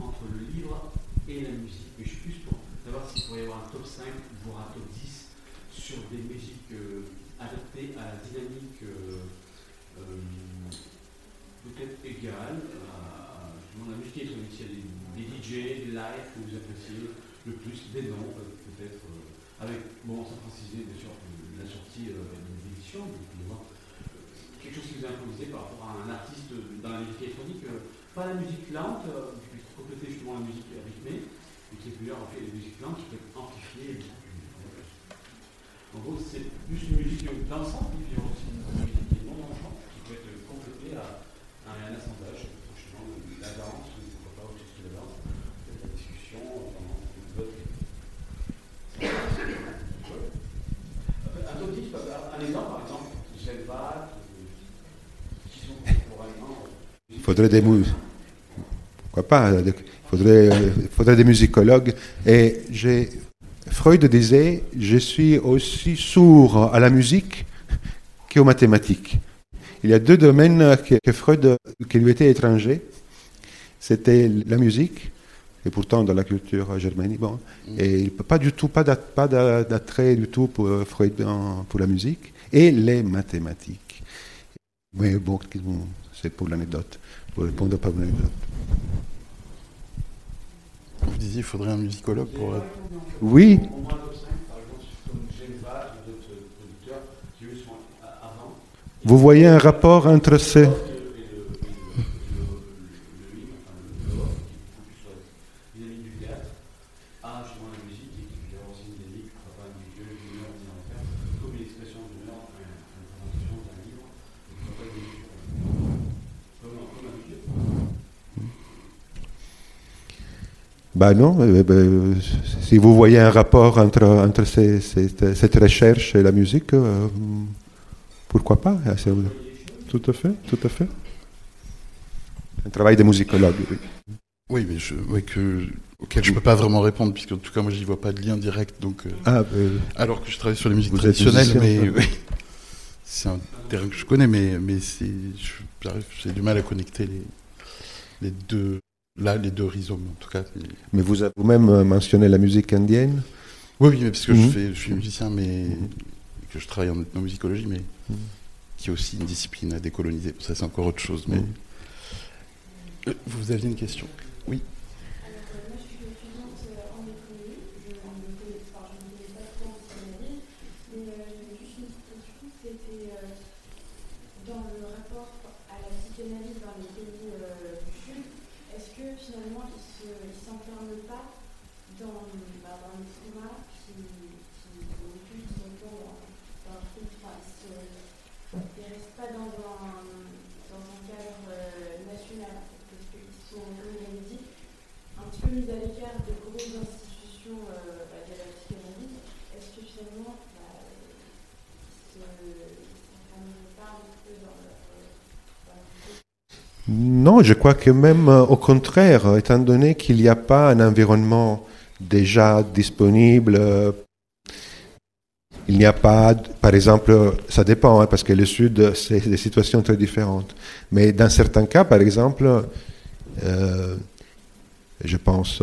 entre le livre et la musique. Mais je suis plus pour savoir s'il pourrait y avoir un top 5, voire un top 10 sur des musiques euh, adaptées à la dynamique euh, euh, peut-être égale à justement, la musique électronique. S'il y a des, des DJ, des live que vous appréciez le plus, des noms euh, peut-être, euh, avec, bon, sans préciser bien sûr euh, la sortie euh, d'une édition, mais vous pouvez voir, euh, quelque par rapport à un artiste euh, dans la musique électronique. euh, pas la musique lente, euh, qui peut compléter justement la musique rythmée, mais qui est plusieurs en fait les musiques lentes qui amplifier beaucoup plus. En gros, c'est plus une musique dansante, puis y a aussi une musique non dansante, qui peut être complétée à, un assemblage, franchement, la danse, ou pourquoi pas autre chose que la danse, la discussion, euh, pendant une vote. Un top 10, un exemple par exemple, Zelvat, qui sont contemporanément. Il faudrait des Pourquoi pas euh, Il faudrait, euh, il faudrait des musicologues. Et j'ai, Freud disait Je suis aussi sourd à la musique qu'aux mathématiques. Il y a deux domaines que, Freud, qui lui étaient étrangers c'était la musique et pourtant dans la culture germanique, bon, mm. et pas du tout, pas d'attrait du tout pour Freud pour la musique, et les mathématiques. Mais bon, c'est pour l'anecdote, pour répondre pas à l'anecdote. Vous disiez qu'il faudrait un musicologue pour... Oui. Vous voyez un rapport entre ces... Ben non, ben, si vous voyez un rapport entre, entre ces, cette recherche et la musique, euh, pourquoi pas Tout à fait, tout à fait. Un travail de musicologue, oui. Oui, mais je, que, auquel je ne peux pas vraiment répondre, puisque en tout cas, moi, je n'y vois pas de lien direct. Donc, euh, ah, ben, alors que je travaille sur les musiques traditionnelles, mais c'est un terrain que je connais, mais, mais j'ai du mal à connecter les, les deux Là, les deux rhizomes, en tout cas. Mais vous avez vous-même euh, mentionné la musique indienne Oui, oui, parce que je, mhm. fais, je suis musicien, mais que je travaille en ethnomusicologie, mais qui est aussi une discipline à décoloniser. Ça, c'est encore autre chose. Mais... Mhm. Euh, vous aviez une question? Oui Non, je crois que même euh, au contraire, étant donné qu'il n'y a pas un environnement déjà disponible, euh, il n'y a pas, par exemple, ça dépend, hein, parce que le Sud, c'est des situations très différentes. Mais dans certains cas, par exemple, euh, je pense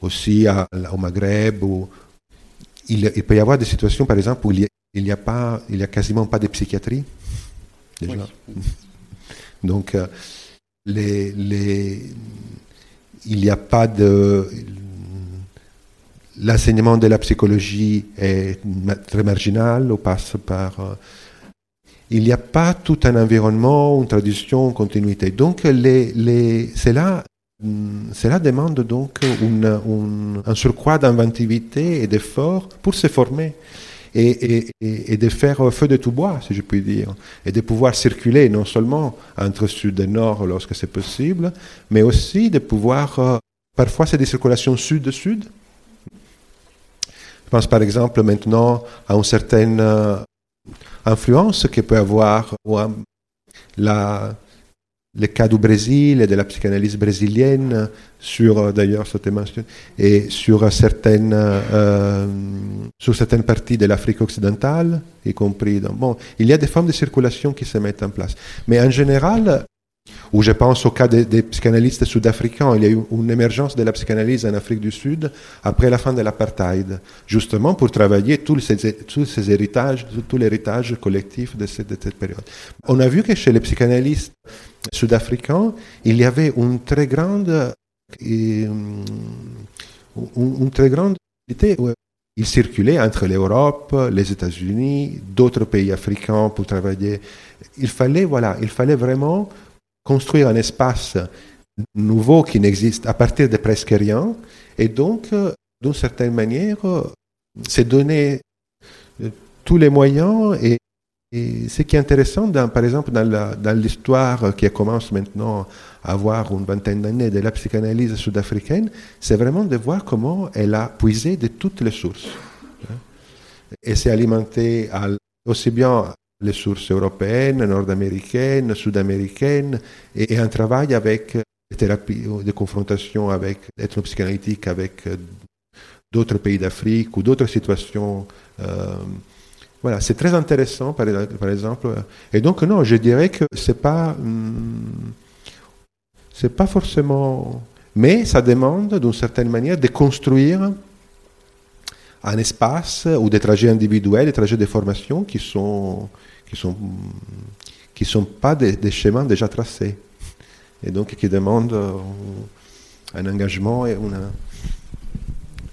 aussi au Maghreb, où il, peut y avoir des situations, par exemple, où il n'y a, quasiment pas de psychiatrie déjà. [laughs] Donc, euh, les, les, il n'y a pas de. L'enseignement de la psychologie est très marginal, on passe par. Euh, il n'y a pas tout un environnement, une tradition, une continuité. Donc, les, les, cela, cela demande donc un surcroît d'inventivité et d'effort pour se former et, de faire feu de tout bois, si je puis dire, et de pouvoir circuler non seulement entre sud et nord lorsque c'est possible, mais aussi de pouvoir, euh, parfois c'est des circulations sud-sud. Je pense par exemple maintenant à une certaine euh, influence que peut avoir la, le cas du Brésil et de la psychanalyse brésilienne sur euh, d'ailleurs cette et sur certaines euh, sur certaines parties de l'Afrique occidentale y compris bon il y a des formes de circulation qui se mettent en place. Mais en général ou je pense au cas des, psychanalystes sud-africains. Il y a eu une émergence de la psychanalyse en Afrique du Sud après la fin de l'apartheid, justement pour travailler tous ces, héritages, tout l'héritage collectif de cette, de cette, période. On a vu que chez les psychanalystes sud-africains, il y avait une très grande, une, une très grande ils circulaient entre l'Europe, les États-Unis, d'autres pays africains pour travailler. Il fallait, voilà, il fallait vraiment construire un espace nouveau qui n'existe à partir de presque rien, et donc, euh, d'une certaine manière, c'est donner euh, tous les moyens et, ce qui est intéressant, dans, par exemple, dans l'histoire qui commence maintenant à avoir une vingtaine d'années de la psychanalyse sud-africaine, c'est vraiment de voir comment elle a puisé de toutes les sources. Hein. Et s'est alimenté aussi bien les sources européennes, nord-américaines, sud-américaines, et, un travail avec des thérapies de confrontation avec ethnopsychanalytique avec euh, d'autres pays d'Afrique ou d'autres situations. Euh, voilà, c'est très intéressant, par, par, exemple. Et donc, non, je dirais que c'est pas. Hmm, C'est pas forcément. Mais ça demande, d'une certaine manière, de construire un espace ou des trajets individuels, des trajets de formation qui sont qui sont qui sont pas des, des schémas déjà tracés et donc qui demandent euh, un engagement et,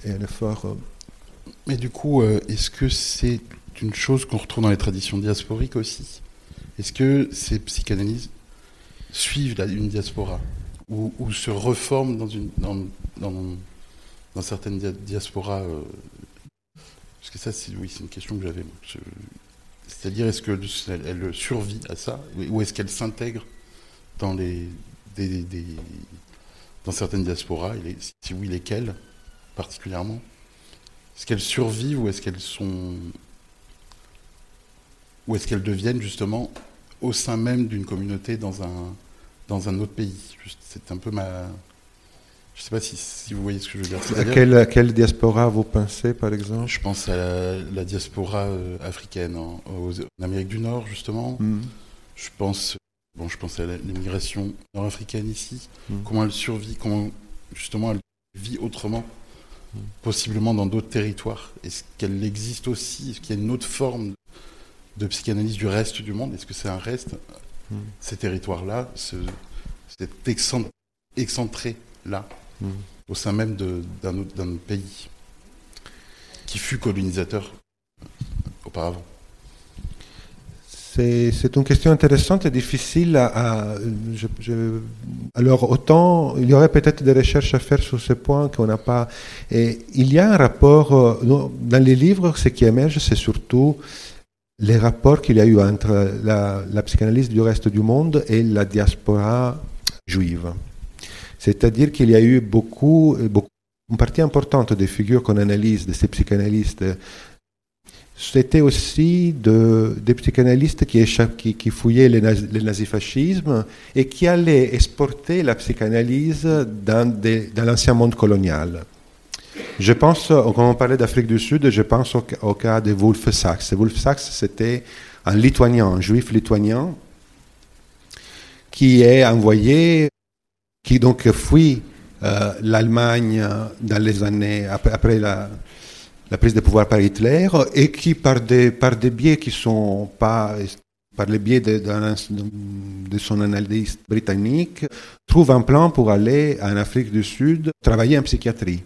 un effort. euh, Mais du coup, euh, est-ce que c'est une chose qu'on retrouve dans les traditions diasporiques aussi? Est-ce que ces psychanalyses suivent une diaspora ou, se reforment dans, une, dans, dans, dans certaines dia- diasporas Parce que ça, c'est une question que j'avais. C'est-à-dire, est-ce qu'elle elle survit à ça ou est-ce qu'elle s'intègre dans, dans certaines diasporas Si oui, lesquelles particulièrement? Est-ce qu'elles survivent ou est-ce qu'elles sont. Ou est-ce qu'elles deviennent justement au sein même d'une communauté dans un, dans un autre pays? C'est un peu ma. Je ne sais pas si, si vous voyez ce que je veux dire. À quelle, à quelle diaspora vous pensez, par exemple? Je pense à la, la diaspora euh, africaine en, aux- en Amérique du Nord, justement. Hmm. Je pense, bon, je pense à l'immigration nord-africaine ici. Mm. Comment elle survit, comment justement elle vit autrement, Mm. possiblement dans d'autres territoires. Est-ce qu'elle existe aussi? Est-ce qu'il y a une autre forme de, psychanalyse du reste du monde? Est-ce que c'est un reste? Ces territoires-là, ce, cet excent- excentré-là, Au sein même d'un autre, pays qui fut colonisateur auparavant. C'est une question intéressante et difficile à... alors autant, il y aurait peut-être des recherches à faire sur ce point qu'on n'a pas... Et il y a un rapport, euh, dans les livres, ce qui émerge, c'est surtout les rapports qu'il y a eu entre la, la psychanalyse du reste du monde et la diaspora juive. C'est-à-dire qu'il y a eu beaucoup, beaucoup, une partie importante des figures qu'on analyse, de ces psychanalystes, c'était aussi de, des psychanalystes qui, fouillaient le, naz- le nazifascisme et qui allaient exporter la psychanalyse dans, l'ancien monde colonial. Je pense, quand on parlait d'Afrique du Sud, je pense au, au cas de Wolf Sachs. Wolf Sachs, c'était un lituanien, un juif lituanien, qui est envoyé, qui donc fuit euh, l'Allemagne dans les années après, la, prise de pouvoir par Hitler et qui, par des, par des biais qui sont pas, par le biais de, de son analyste britannique, trouve un plan pour aller en Afrique du Sud travailler en psychiatrie,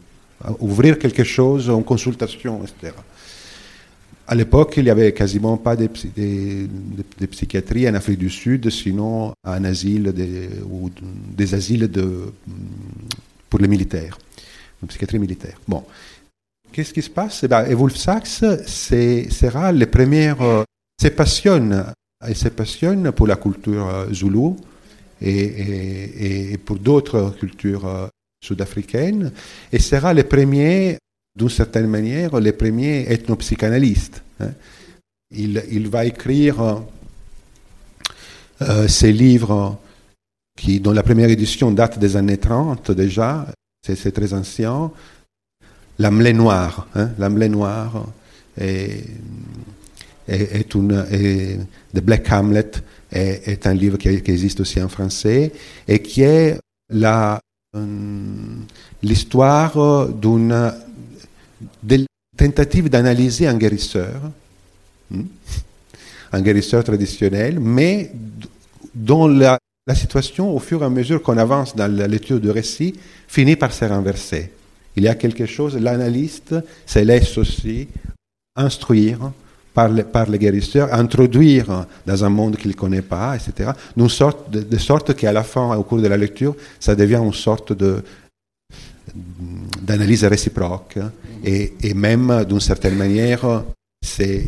ouvrir quelque chose, une consultation, etc. À l'époque, il n'y avait quasiment pas de, de- psychiatrie en Afrique du Sud, sinon un asile de- ou de- des asiles pour les militaires, une psychiatrie militaire. Bon. Qu'est-ce qui se passe? Eh Et Wolf Sachs sera le premier, euh, se passionne, il se passionne pour la culture euh, zoulou et, et- et pour d'autres cultures euh, sud-africaines et sera le premier, d'une certaine manière, le premier ethnopsychanalyste. hein. Il, il va écrire euh, euh, ses livres qui, dont la première édition date des années 30 déjà, c'est très ancien, L'Amelé noir, hein, noir est, est, est une, est- The Black Hamlet est, un livre qui, existe aussi en français et qui est hum, l'histoire d'une de- tentative d'analyser un guérisseur, hum, un guérisseur traditionnel, mais dont la, la situation, au fur et à mesure qu'on avance dans lecture du récit, finit par se renverser. Il y a quelque chose, l'analyste se laisse aussi instruire par le, par le guérisseur, introduire dans un monde qu'il ne connaît pas, etc. Sorte, de, de sorte qu'à la fin, au cours de la lecture, ça devient une sorte de d'analyse réciproque et, et même d'une certaine manière c'est,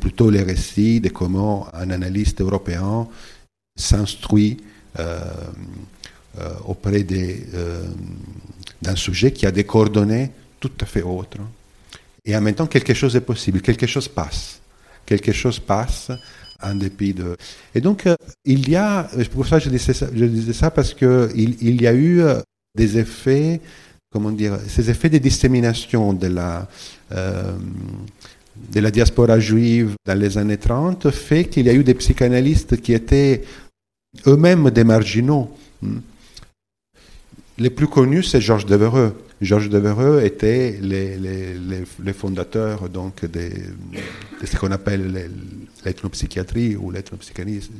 plutôt les récits de comment un analyste européen s'instruit euh, euh, auprès euh, d'un sujet qui a des coordonnées tout à fait autres. Et en même temps, quelque chose est possible, quelque chose passe. Quelque chose passe en dépit de... Et donc, euh, il y a, pour ça je disais ça, je disais ça parce qu'il il y a eu euh, des effets, comment dire, ces effets de dissémination de la, euh, de la diaspora juive dans les années 30 fait qu'il y a eu des psychanalystes qui étaient eux-mêmes des marginaux. Hmm. Les plus connus, c'est Georges Devereux. Georges Devereux était les, les, les, fondateurs donc, de ce qu'on appelle l'ethnopsychiatrie ou l'ethnopsychanalyse,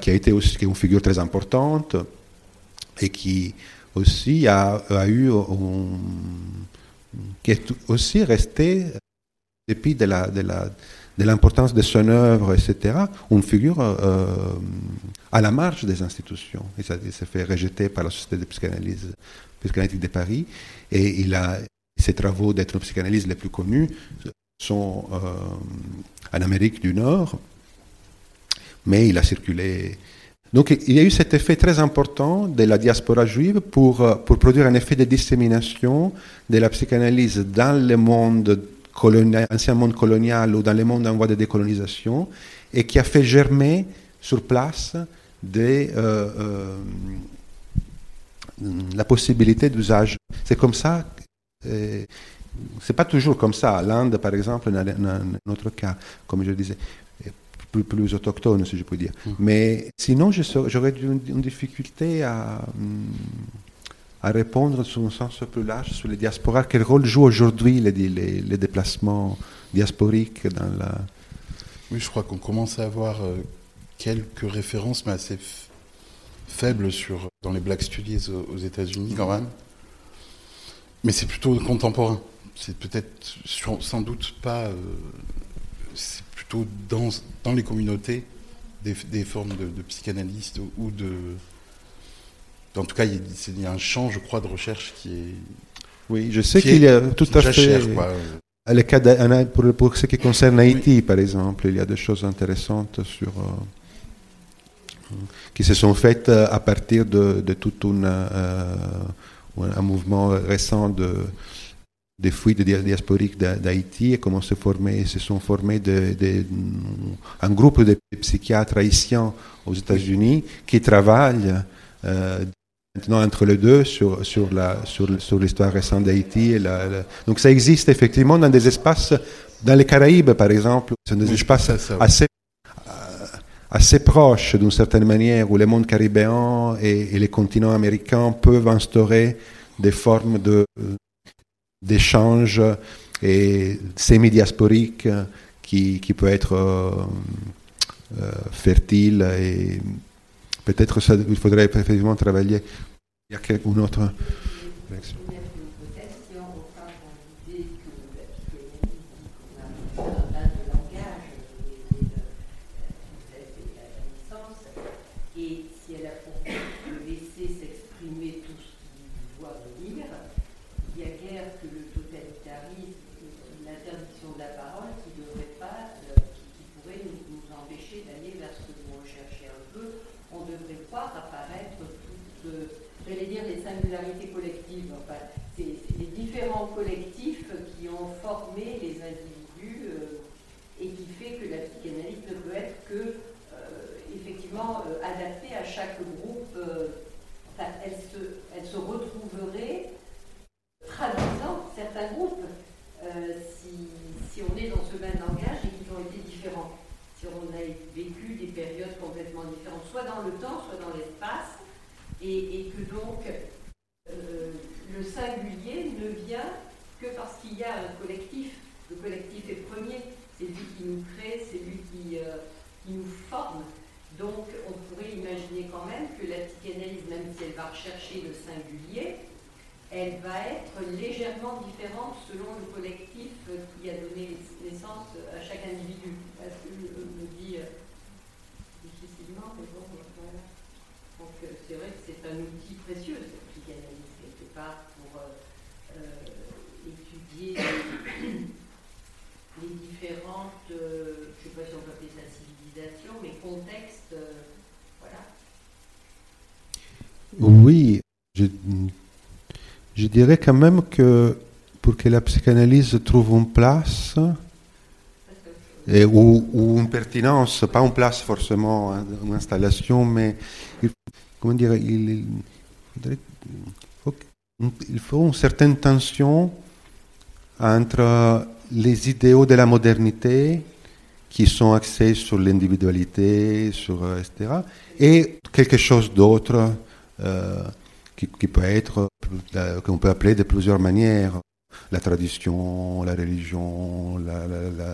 qui a été aussi une figure très importante et qui aussi a, eu, qui est aussi resté, depuis de de l'importance de son œuvre, etc., une figure euh, à la marge des institutions. Il s'est fait rejeter par la Société de psychanalyse psychanalytique de Paris, et ses travaux d'ethnopsychanalyse les plus connus sont euh, en Amérique du Nord, mais il a circulé. Donc il y a eu cet effet très important de la diaspora juive pour, euh, pour produire un effet de dissémination de la psychanalyse dans le monde ancien monde colonial ou dans le monde en voie de décolonisation, et qui a fait germer sur place euh, euh, la possibilité d'usage. C'est comme ça. Euh, c'est pas toujours comme ça. L'Inde, par exemple, dans, notre cas, comme je disais, plus, plus autochtone, si je peux dire. Mm. Mais sinon, j'aurais une, une, difficulté à. À répondre sur un sens plus large sur les diasporas. Quel rôle jouent aujourd'hui les, les, déplacements diasporiques dans la... Oui, je crois qu'on commence à avoir euh, quelques références, mais assez faibles sur, dans les Black Studies aux, États-Unis quand même. Mais c'est plutôt contemporain. C'est peut-être sans doute pas. Euh, plutôt dans, dans les communautés des, des formes de, de psychanalystes ou de en tout cas, il y a un champ, je crois, de recherche qui est. Oui, je sais qu'il y a tout à fait. Le cas pour, pour, ce qui concerne Haïti, par exemple, il y a des choses intéressantes sur, euh, qui se sont faites euh, à partir de, de tout euh, un mouvement récent de, des fuites diasporiques d'Haïti et comment se, former, se sont formés un groupe de psychiatres haïtiens aux États-Unis qui travaillent maintenant entre les deux sur, sur, la, sur, sur l'histoire récente d'Haïti. Donc ça existe effectivement dans des espaces, dans les Caraïbes par exemple, ce sont des espaces assez, assez proches d'une certaine manière, où les mondes caribéens et, les continents américains peuvent instaurer des formes de, d'échanges et semi-diasporiques qui, qui peut être euh, euh, fertile et Peut-être il faudrait effectivement travailler. Il y a une autre réaction. Oui, dirais quand même que pour que la psychanalyse trouve une place, ou, une pertinence, pas une place forcément, une installation, mais comment dire, il, faut, il faut une certaine tension entre les idéaux de la modernité qui sont axés sur l'individualité, sur etc. Et quelque chose d'autre euh, qui, peut être, qu'on peut appeler de plusieurs manières la tradition, la religion,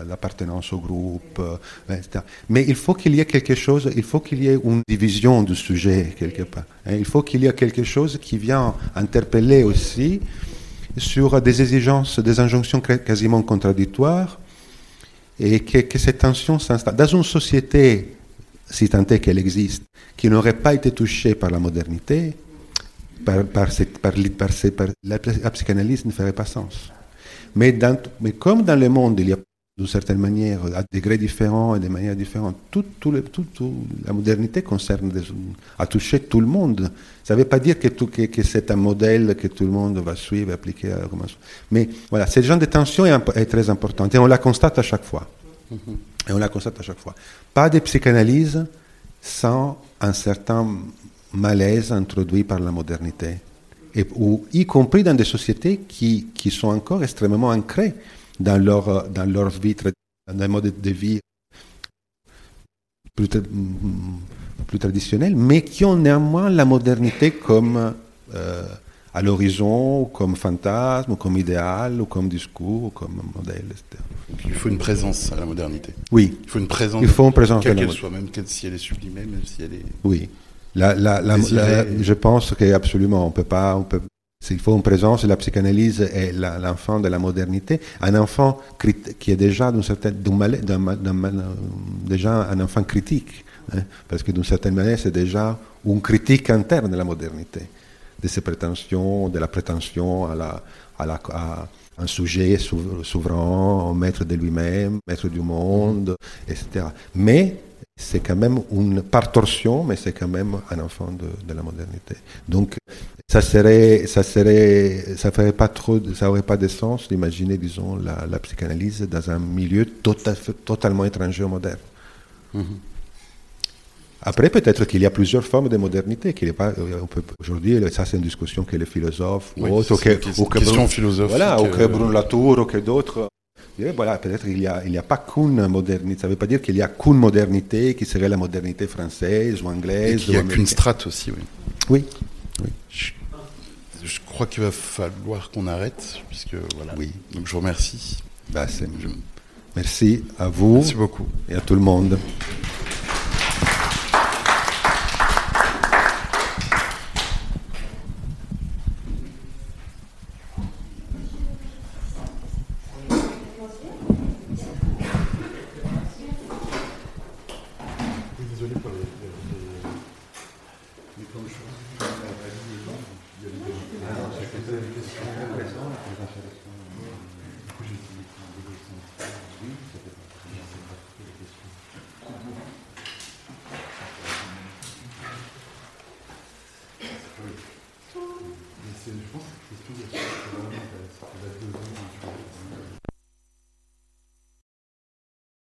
l'appartenance la, la, au groupe, euh, etc. Mais il faut qu'il y ait quelque chose, il faut qu'il y ait une division du sujet quelque part. Hein. Il faut qu'il y ait quelque chose qui vient interpeller aussi sur des exigences, des injonctions quasiment contradictoires, et que, que cette tension s'installe. Dans une société, si tant est qu'elle existe, qui n'aurait pas été touchée par la modernité, par, par, cette, par, par, par la, la, psychanalyse ne ferait pas sens. Mais, dans, mais comme dans le monde, il y a d'une certaine manière, à degrés différents et de manières différentes, tout, tout le, tout, la modernité concerne, des, a touché tout le monde. Ça ne veut pas dire que, tout, que, que c'est un modèle que tout le monde va suivre, appliquer. À, mais voilà, ce genre de tension est, est, très importante et on la constate à chaque fois. Mm -hmm. Et on la constate à chaque fois. Pas de psychanalyse sans un certain malaise introduit par la modernité, et, ou, y compris dans des sociétés qui, qui sont encore extrêmement ancrées dans leur, dans leur vie, dans un mode de vie plus, plus traditionnel, mais qui ont néanmoins la modernité comme euh, à l'horizon, comme fantasme, ou comme idéal, ou comme discours, ou comme modèle, etc. Il faut une présence à la modernité. Oui. Il faut une présence. Il faut une présence. Quelle qu'elle soit, même si elle est sublimée, même si elle est. Oui. La, la, la, je pense qu'absolument, on peut pas, on peut, il faut une présence, la psychanalyse est l'enfant de la modernité, un enfant qui est déjà d'une certaine, déjà un enfant critique, hein, parce que d'une certaine manière, c'est déjà une critique interne de la modernité, de ses prétentions, de la prétention à, la, à, la, à un sujet souverain, un maître de lui-même, maître du monde, etc. Mais c'est quand même une par torsion, mais c'est quand même un enfant de, de, la modernité. Donc, ça serait, ça serait, ça ferait pas trop, ça aurait pas de sens d'imaginer, disons, la, la, psychanalyse dans un milieu tota, totalement étranger au moderne. Mm -hmm. Après, peut-être qu'il y a plusieurs formes de modernité, qu'il pas, on peut, aujourd'hui, ça c'est une discussion que les philosophes oui, ou autres, ou que, ou que question philosophique. Voilà, ou que Bruno Latour, ou que d'autres voilà, peut-être qu'il n'y a, il a pas qu'une modernité. Ça ne veut pas dire qu'il n'y a qu'une modernité qui serait la modernité française ou anglaise. Et qu'il n'y a qu'une strate aussi, oui. Oui. oui. Je, je crois qu'il va falloir qu'on arrête, puisque voilà. Oui. Donc je vous remercie. Bah, je... Merci à vous. Merci beaucoup. Et à tout le monde.